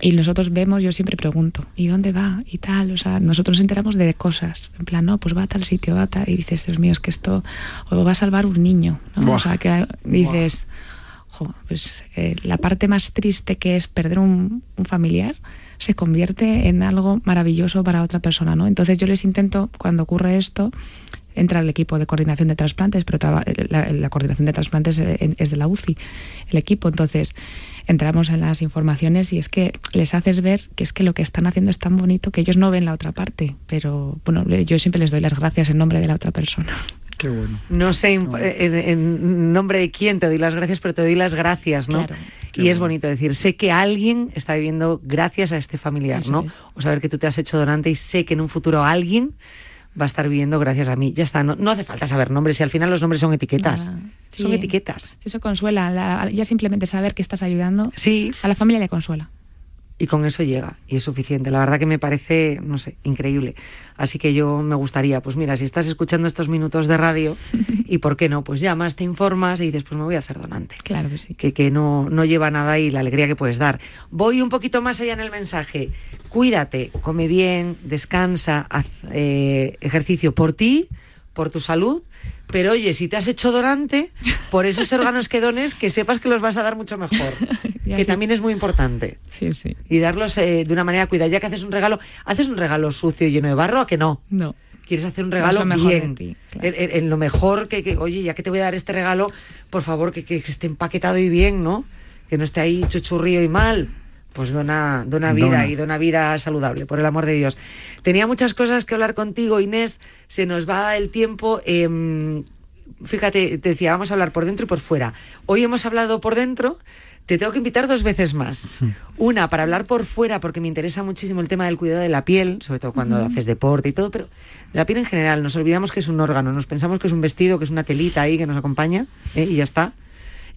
Y nosotros vemos, yo siempre pregunto, ¿y dónde va? Y tal, o sea, nosotros nos enteramos de cosas, en plan, no, pues va a tal sitio, va a tal, y dices, Dios mío, es que esto, o va a salvar un niño, ¿no? Buah. O sea, que dices, jo, pues eh, la parte más triste que es perder un, un familiar se convierte en algo maravilloso para otra persona, ¿no? Entonces yo les intento, cuando ocurre esto, entra el equipo de coordinación de trasplantes, pero la, coordinación de trasplantes eh, es de la UCI, el equipo. Entonces, entramos en las informaciones y es que les haces ver que es que lo que están haciendo es tan bonito que ellos no ven la otra parte. Pero bueno, yo siempre les doy las gracias en nombre de la otra persona. Qué bueno. No sé en, en- en nombre de quién te doy las gracias, pero te doy las gracias, ¿no? Claro. Qué y es bueno. bonito decir, sé que alguien está viviendo gracias a este familiar, Eso ¿no? es. O saber que tú te has hecho donante y sé que en un futuro alguien va a estar viviendo gracias a mí. Ya está, no, no hace falta saber nombres y al final los nombres son etiquetas. Son etiquetas. Sí, Eso consuela. la- ya simplemente saber que estás ayudando Sí, a la familia le consuela. Y con eso llega y es suficiente. La verdad que me parece, no sé, increíble. Así que yo me gustaría, pues mira, si estás escuchando estos minutos de radio y por qué no, pues llamas, te informas y dices, pues me voy a hacer donante. Claro que sí. que, que no, no lleva nada y la alegría que puedes dar. Voy un poquito más allá en el mensaje. Cuídate, come bien, descansa, haz eh, ejercicio por ti, por tu salud. Pero oye, si te has hecho donante, por esos órganos que dones, que sepas que los vas a dar mucho mejor. Que también es muy importante. Sí, sí. Y darlos eh, de una manera cuidada. Ya que haces un regalo, ¿haces un regalo sucio y lleno de barro? ¿A que no? No. quieres hacer un regalo bien. ti, claro. en, en- en lo mejor que, que, oye, ya que te voy a dar este regalo, por favor, que, que- que esté empaquetado y bien, ¿no? Que no esté ahí chuchurrío y mal. Pues dona, dona vida Dona. y dona vida saludable, por el amor de Dios. Tenía muchas cosas que hablar contigo, Inés. Se nos va el tiempo. em, fíjate, te decía, vamos a hablar por dentro y por fuera. Hoy hemos hablado por dentro. Te tengo que invitar dos veces más. Una, para hablar por fuera, porque me interesa muchísimo el tema del cuidado de la piel, sobre todo cuando haces deporte y todo, pero la piel en general. Nos olvidamos que es un órgano, nos pensamos que es un vestido, que es una telita ahí que nos acompaña ¿eh? y ya está.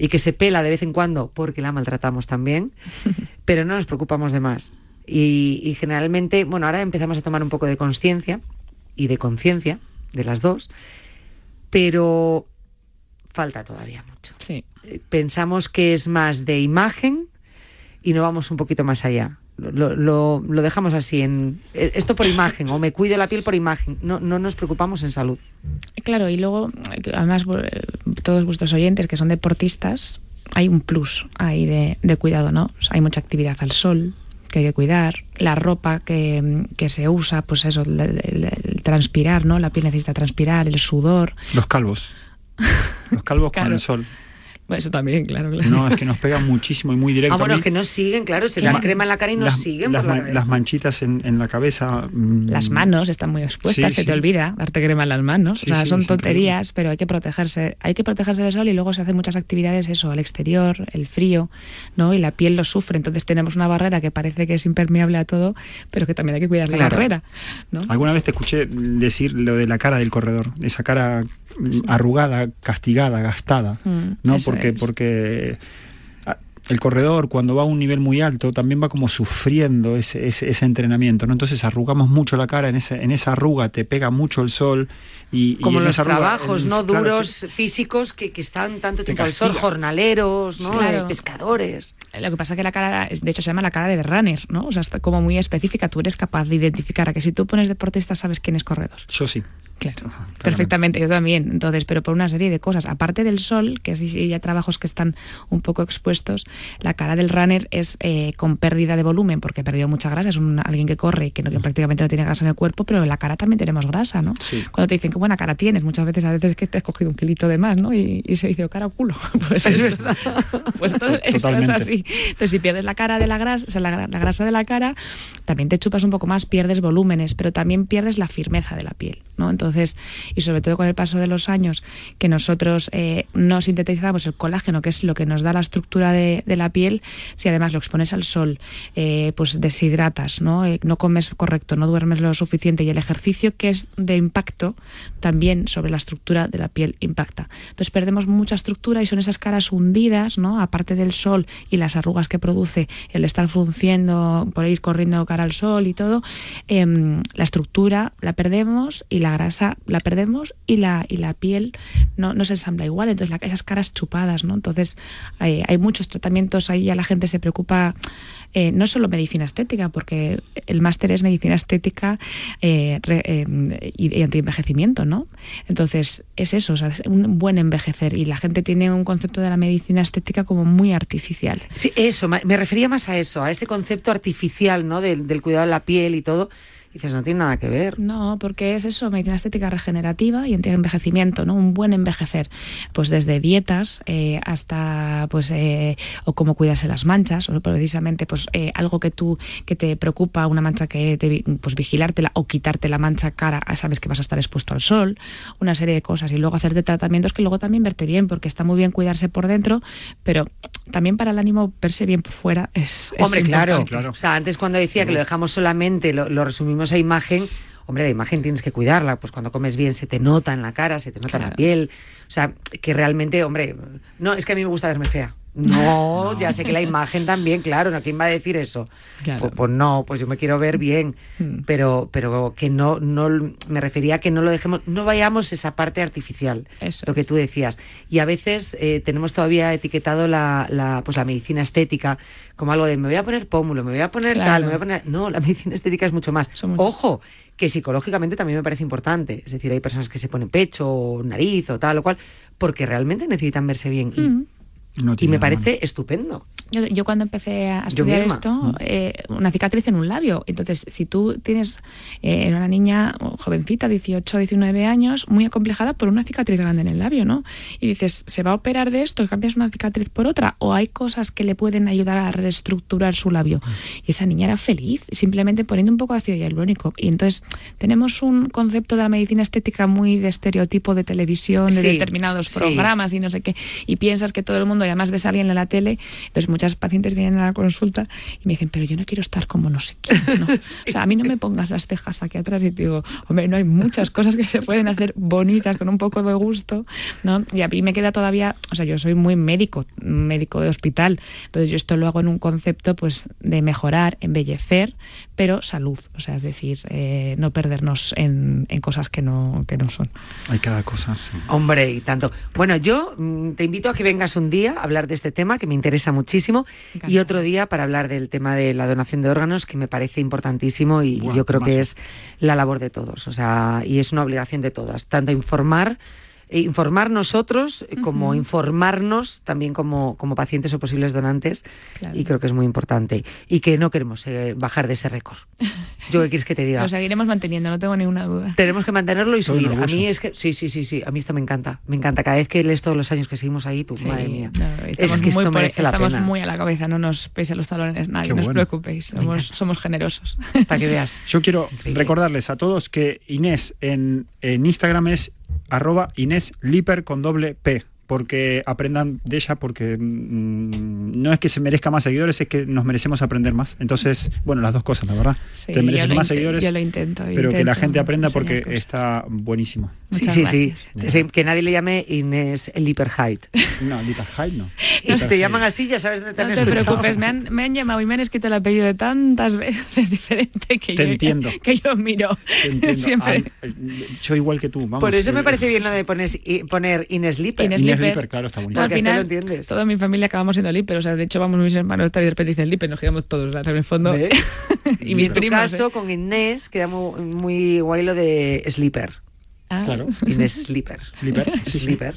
Y que se pela de vez en cuando porque la maltratamos también, pero no nos preocupamos de más. Y, y generalmente, bueno, ahora empezamos a tomar un poco de conciencia y de conciencia de las dos, pero falta todavía mucho. Sí. Eh, Pensamos que es más de imagen y no vamos un poquito más allá. Lo, lo- lo dejamos así, en eh, esto por imagen, o me cuido la piel por imagen. No, no nos preocupamos en salud. Claro, y luego, además, eh, todos vuestros oyentes que son deportistas, hay un plus ahí de, de cuidado, ¿no? O sea, hay mucha actividad al sol que hay que cuidar, la ropa que, que se usa, pues eso, el, el- el transpirar, ¿no? La piel necesita transpirar, el sudor. Los calvos. Los calvos con el sol. Eso también, claro, claro. No, es que nos pega muchísimo y muy directo. Ah, bueno, mí. que nos siguen, claro, se dan crema en la cara y nos las, siguen las por la las manchitas en, en la cabeza. mm, Las manos están muy expuestas, Sí, se sí. te olvida darte crema en las manos. Sí, o sea, sí, son es tonterías, pero hay que protegerse. Hay que protegerse del sol y luego se hacen muchas actividades, eso, al exterior, el frío, ¿no? Y la piel lo sufre. Entonces tenemos una barrera que parece que es impermeable a todo, pero que también hay que cuidar la barrera, ¿no? Alguna vez te escuché decir lo de la cara del corredor, esa cara mm, arrugada, castigada, gastada, Mm, ¿no? eso Porque, es. porque ah, el corredor cuando va a un nivel muy alto también va como sufriendo ese, ese, ese entrenamiento, ¿no? Entonces arrugamos mucho la cara, en, ese, en esa arruga te pega mucho el sol y... Como y los arruga, trabajos, ¿no? claro, Duros físicos que, que están tanto tiempo al sol, jornaleros, ¿no? Claro. Eh, pescadores. Lo que pasa es que la cara, de hecho, se llama la cara de runner, ¿no? O sea, está como muy específica. Tú eres capaz de identificar a que si tú pones deportista sabes quién es corredor. Yo sí. Claro, perfectamente, yo también. Entonces, pero por una serie de cosas. Aparte del sol, que sí, sí hay trabajos que están un poco expuestos, la cara del runner es eh, con pérdida de volumen, porque perdió mucha grasa. Es un, alguien que corre y que, no, que prácticamente no tiene grasa en el cuerpo, pero en la cara también tenemos grasa, ¿no? Sí. Cuando te dicen qué buena cara tienes, muchas veces a veces es que te has cogido un kilito de más, ¿no? Y, y se dice "Oh, cara o culo. Pues Es esto, pues todo esto es así. Entonces, si pierdes la cara de la grasa, o sea, la, la grasa de la cara, también te chupas un poco más, pierdes volúmenes, pero también pierdes la firmeza de la piel, ¿no? Entonces, y sobre todo con el paso de los años, que nosotros eh, no sintetizamos el colágeno, que es lo que nos da la estructura de, de la piel, si además lo expones al sol, eh, pues deshidratas, ¿no? Eh, no comes correcto, no duermes lo suficiente y el ejercicio que es de impacto también sobre la estructura de la piel impacta. Entonces perdemos mucha estructura y son esas caras hundidas, ¿no? Aparte del sol y las arrugas que produce el estar frunciendo, por ir corriendo cara al sol y todo, em, la estructura la perdemos y la grasa la perdemos y la, y la piel no, no se ensambla igual. Entonces la- esas caras chupadas, ¿no? Entonces hay, hay muchos tratamientos ahí, ya la gente se preocupa, eh, no solo medicina estética, porque el máster es medicina estética eh, eh, y, y antienvejecimiento, ¿no? Entonces es eso, es un buen envejecer y la gente tiene un concepto de la medicina estética como muy artificial. Sí, eso, me refería más a eso, a ese concepto artificial, ¿no? Del, del cuidado de la piel y todo. Dices, no tiene nada que ver. No, porque es eso, medicina estética regenerativa y anti-envejecimiento, ¿no? Un buen envejecer. Pues desde dietas eh, hasta, pues, eh, o cómo cuidarse las manchas, o precisamente, pues, eh, algo que tú, que te preocupa, una mancha que te, pues, vigilártela o quitarte la mancha cara, ah, sabes que vas a estar expuesto al sol, una serie de cosas. Y luego hacerte tratamientos que luego también verte bien, porque está muy bien cuidarse por dentro, pero también para el ánimo verse bien por fuera es. es Hombre, claro. importante. O sea, antes cuando decía que lo dejamos solamente, lo, lo resumimos a imagen, hombre, la imagen tienes que cuidarla. Pues cuando comes bien se te nota en la cara, se te nota en la Claro. piel. O sea, que realmente, hombre, no, es que a mí me gusta verme fea. No, ya sé que la imagen también, claro, ¿no? ¿quién va a decir eso? Claro. Pues, pues no, pues yo me quiero ver bien, Mm. pero, pero que no, no, me refería a que no lo dejemos, no vayamos esa parte artificial, Eso lo que es. tú decías. Y a veces eh, tenemos todavía etiquetado la, la, pues la medicina estética como algo de me voy a poner pómulo, me voy a poner Claro. tal, me voy a poner... No, la medicina estética es mucho más. Ojo, que psicológicamente también me parece importante. Es decir, hay personas que se ponen pecho o nariz o tal o cual, porque realmente necesitan verse bien. Y, Mm. No y me nada parece estupendo. Yo, yo cuando empecé a estudiar esto, eh, una cicatriz en un labio. Entonces, si tú tienes eh, una niña jovencita, 18, 19 años, muy acomplejada por una cicatriz grande en el labio, ¿no? Y dices, ¿se va a operar de esto? ¿Cambias una cicatriz por otra? ¿O hay cosas que le pueden ayudar a reestructurar su labio? Y esa niña era feliz, simplemente poniendo un poco de ácido hialurónico. Y entonces, tenemos un concepto de la medicina estética muy de estereotipo de televisión, de Sí, determinados sí. programas y no sé qué. Y piensas que todo el mundo, y además ves a alguien en la tele, entonces muchas pacientes vienen a la consulta y me dicen, pero yo no quiero estar como no sé quién, ¿no? O sea, a mí no me pongas las cejas aquí atrás y te digo, hombre, no hay muchas cosas que se pueden hacer bonitas con un poco de gusto, ¿no? Y a mí me queda todavía, o sea, yo soy muy médico, médico de hospital, entonces yo esto lo hago en un concepto pues de mejorar, embellecer, pero salud, o sea, es decir, eh, no perdernos en, en cosas que no, que no son. Hay cada cosa. sí. Hombre, y tanto. Bueno, yo mm, te invito a que vengas un día a hablar de este tema que me interesa muchísimo y otro día para hablar del tema de la donación de órganos que me parece importantísimo y Buah, yo creo que es la labor de todos, o sea, y es una obligación de todas, tanto informar informar nosotros eh, como informarnos también como, como pacientes o posibles donantes Claro. y creo que es muy importante y que no queremos eh, bajar de ese récord. ¿Yo qué quieres que te diga? Lo seguiremos manteniendo, no tengo ninguna duda. Tenemos que mantenerlo y subir. A mí es que sí, sí, sí, sí. A mí esto me encanta. Me encanta. Cada vez que lees todos los años que seguimos ahí, tú, Sí, madre mía. no, es estamos que esto por- la estamos pena. muy a la cabeza, no nos pese los talones nadie, Qué no os preocupéis, somos, somos generosos. Para que veas. Yo quiero Increíble. recordarles a todos que Inés en, en Instagram es arroba Inés Liper con doble P. Porque aprendan de ella, porque mm, no es que se merezca más seguidores, es que nos merecemos aprender más. Entonces, bueno, las dos cosas, la verdad. Sí, Te yo mereces lo más seguidores, yo lo intento, pero que la gente aprenda porque cosas. está buenísimo. Sí, Muchas sí, sí. Que nadie le llame Inés Liper Height. No, Liper High no. Y si te llaman así, ya sabes dónde te No han te escuchado. preocupes, me han, me han llamado y me han escrito el apellido de tantas veces diferente que, Te yo, entiendo. que yo miro Te entiendo. siempre. Ah, yo igual que tú. Vamos, Por eso me eh, parece bien lo de poner, poner. Inés Inés Liper. Liper, claro, está. No, al final, lo entiendes. toda mi familia acabamos siendo Liper. O sea, de hecho, vamos mis hermanos y de repente dicen Liper, nos quedamos todos. en el fondo. Y mis en tu primos. caso, ¿eh? con Inés, queda muy, muy guay lo de Sleeper. Ah. Claro. Inés sí, sí. Sleeper. Sleeper.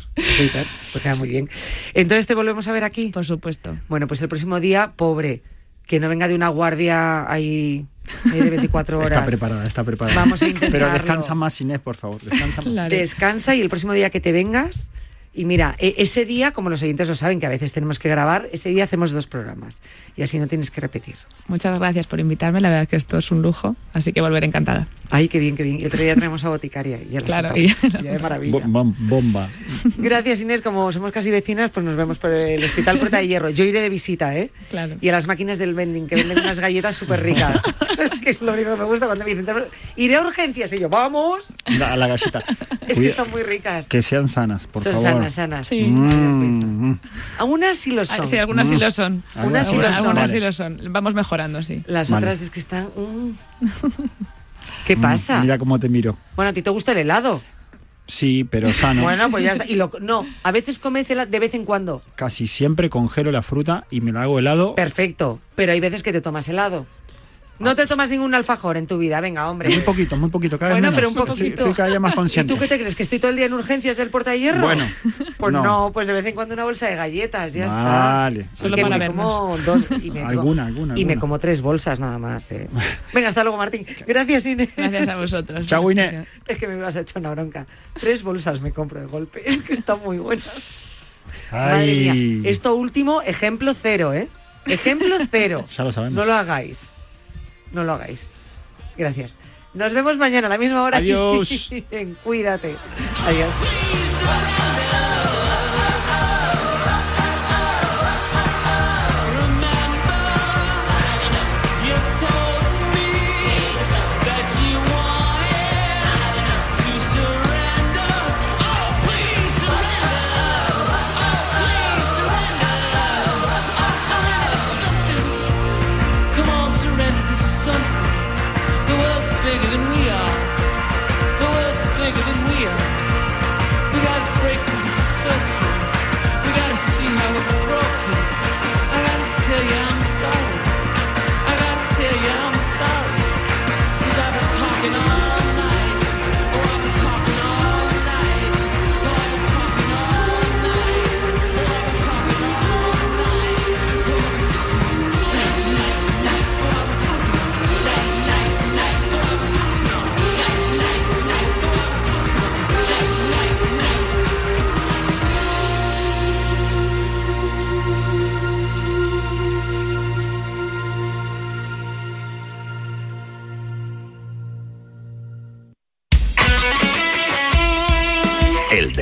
Pues queda muy bien. Entonces, ¿te volvemos a ver aquí? Por supuesto. Bueno, pues el próximo día, pobre. Que no venga de una guardia ahí, ahí de 24 horas. Está preparada, está preparada. Vamos a intentarlo. Pero descansa más, Inés, por favor. Descansa más. Claro. Descansa y el próximo día que te vengas. Y mira, e- ese día, como los oyentes lo saben, que a veces tenemos que grabar, ese día hacemos dos programas. Y así no tienes que repetir. Muchas gracias por invitarme. La verdad que esto es un lujo. Así que volveré encantada. Ay, qué bien, qué bien. Y otro día traemos a Boticaria. Y Claro, y- Ya de maravilla. Bo- bom- bomba. Gracias, Inés. Como somos casi vecinas, pues nos vemos por el Hospital Puerta de Hierro. Yo iré de visita, ¿eh? Claro. Y a las máquinas del vending, que venden unas galletas súper ricas. es que es lo único que me gusta cuando me dicen, iré a urgencias. Y yo, vamos. La- a la galleta. Es que están muy ricas. que sean sanas, por Son favor. sanas, sanas. Sí. Mm, mm. Algunas sí lo Ah, son. Sí, algunas sí lo son. Algunas sí lo Algunas, son. algunas Vale. sí lo son. Vamos mejorando, sí. Las Vale. otras es que están... mm. ¿Qué pasa? Mm, Mira cómo te miro. Bueno, a ti te gusta el helado. Sí, pero sano. Bueno, pues ya está. Y lo, no, a veces comes helado de vez en cuando. Casi siempre congelo la fruta y me la hago helado. Perfecto. Pero hay veces que te tomas helado. No te tomas ningún alfajor en tu vida, venga, hombre. Muy poquito, muy poquito, cada vez Bueno, menos. pero un Estoy- poquito. Estoy, cada día más ¿Y consciente. tú qué te crees? ¿Que estoy todo el día en urgencias del porta de hierro? Bueno, Pues no. no. pues de vez en cuando una bolsa de galletas, ya Vale. está. Solo Y que para me vernos. como dos y me Alguna, como- alguna, Y me alguna. como tres bolsas nada más. eh. Venga, hasta luego, Martín. Gracias, Inés. Gracias a vosotros. Chao, Inés. Es que me vas a echar una bronca. Tres bolsas me compro de golpe. Es que están muy buenas. Madre Ay. mía. Esto último, ejemplo cero, ¿eh? Ejemplo cero. Ya lo sabemos. No lo hagáis. No lo hagáis. Gracias. Nos vemos mañana a la misma hora. Adiós. Cuídate. Adiós.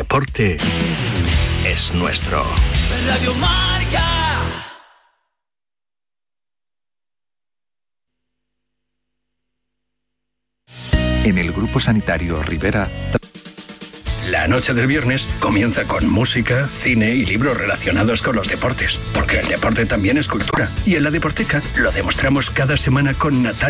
Deporte es nuestro. Radio Marca. En el Grupo Sanitario Rivera La noche del viernes comienza con música, cine y libros relacionados con los deportes, porque el deporte también es cultura. Y en la Deporteca lo demostramos cada semana con Natalia.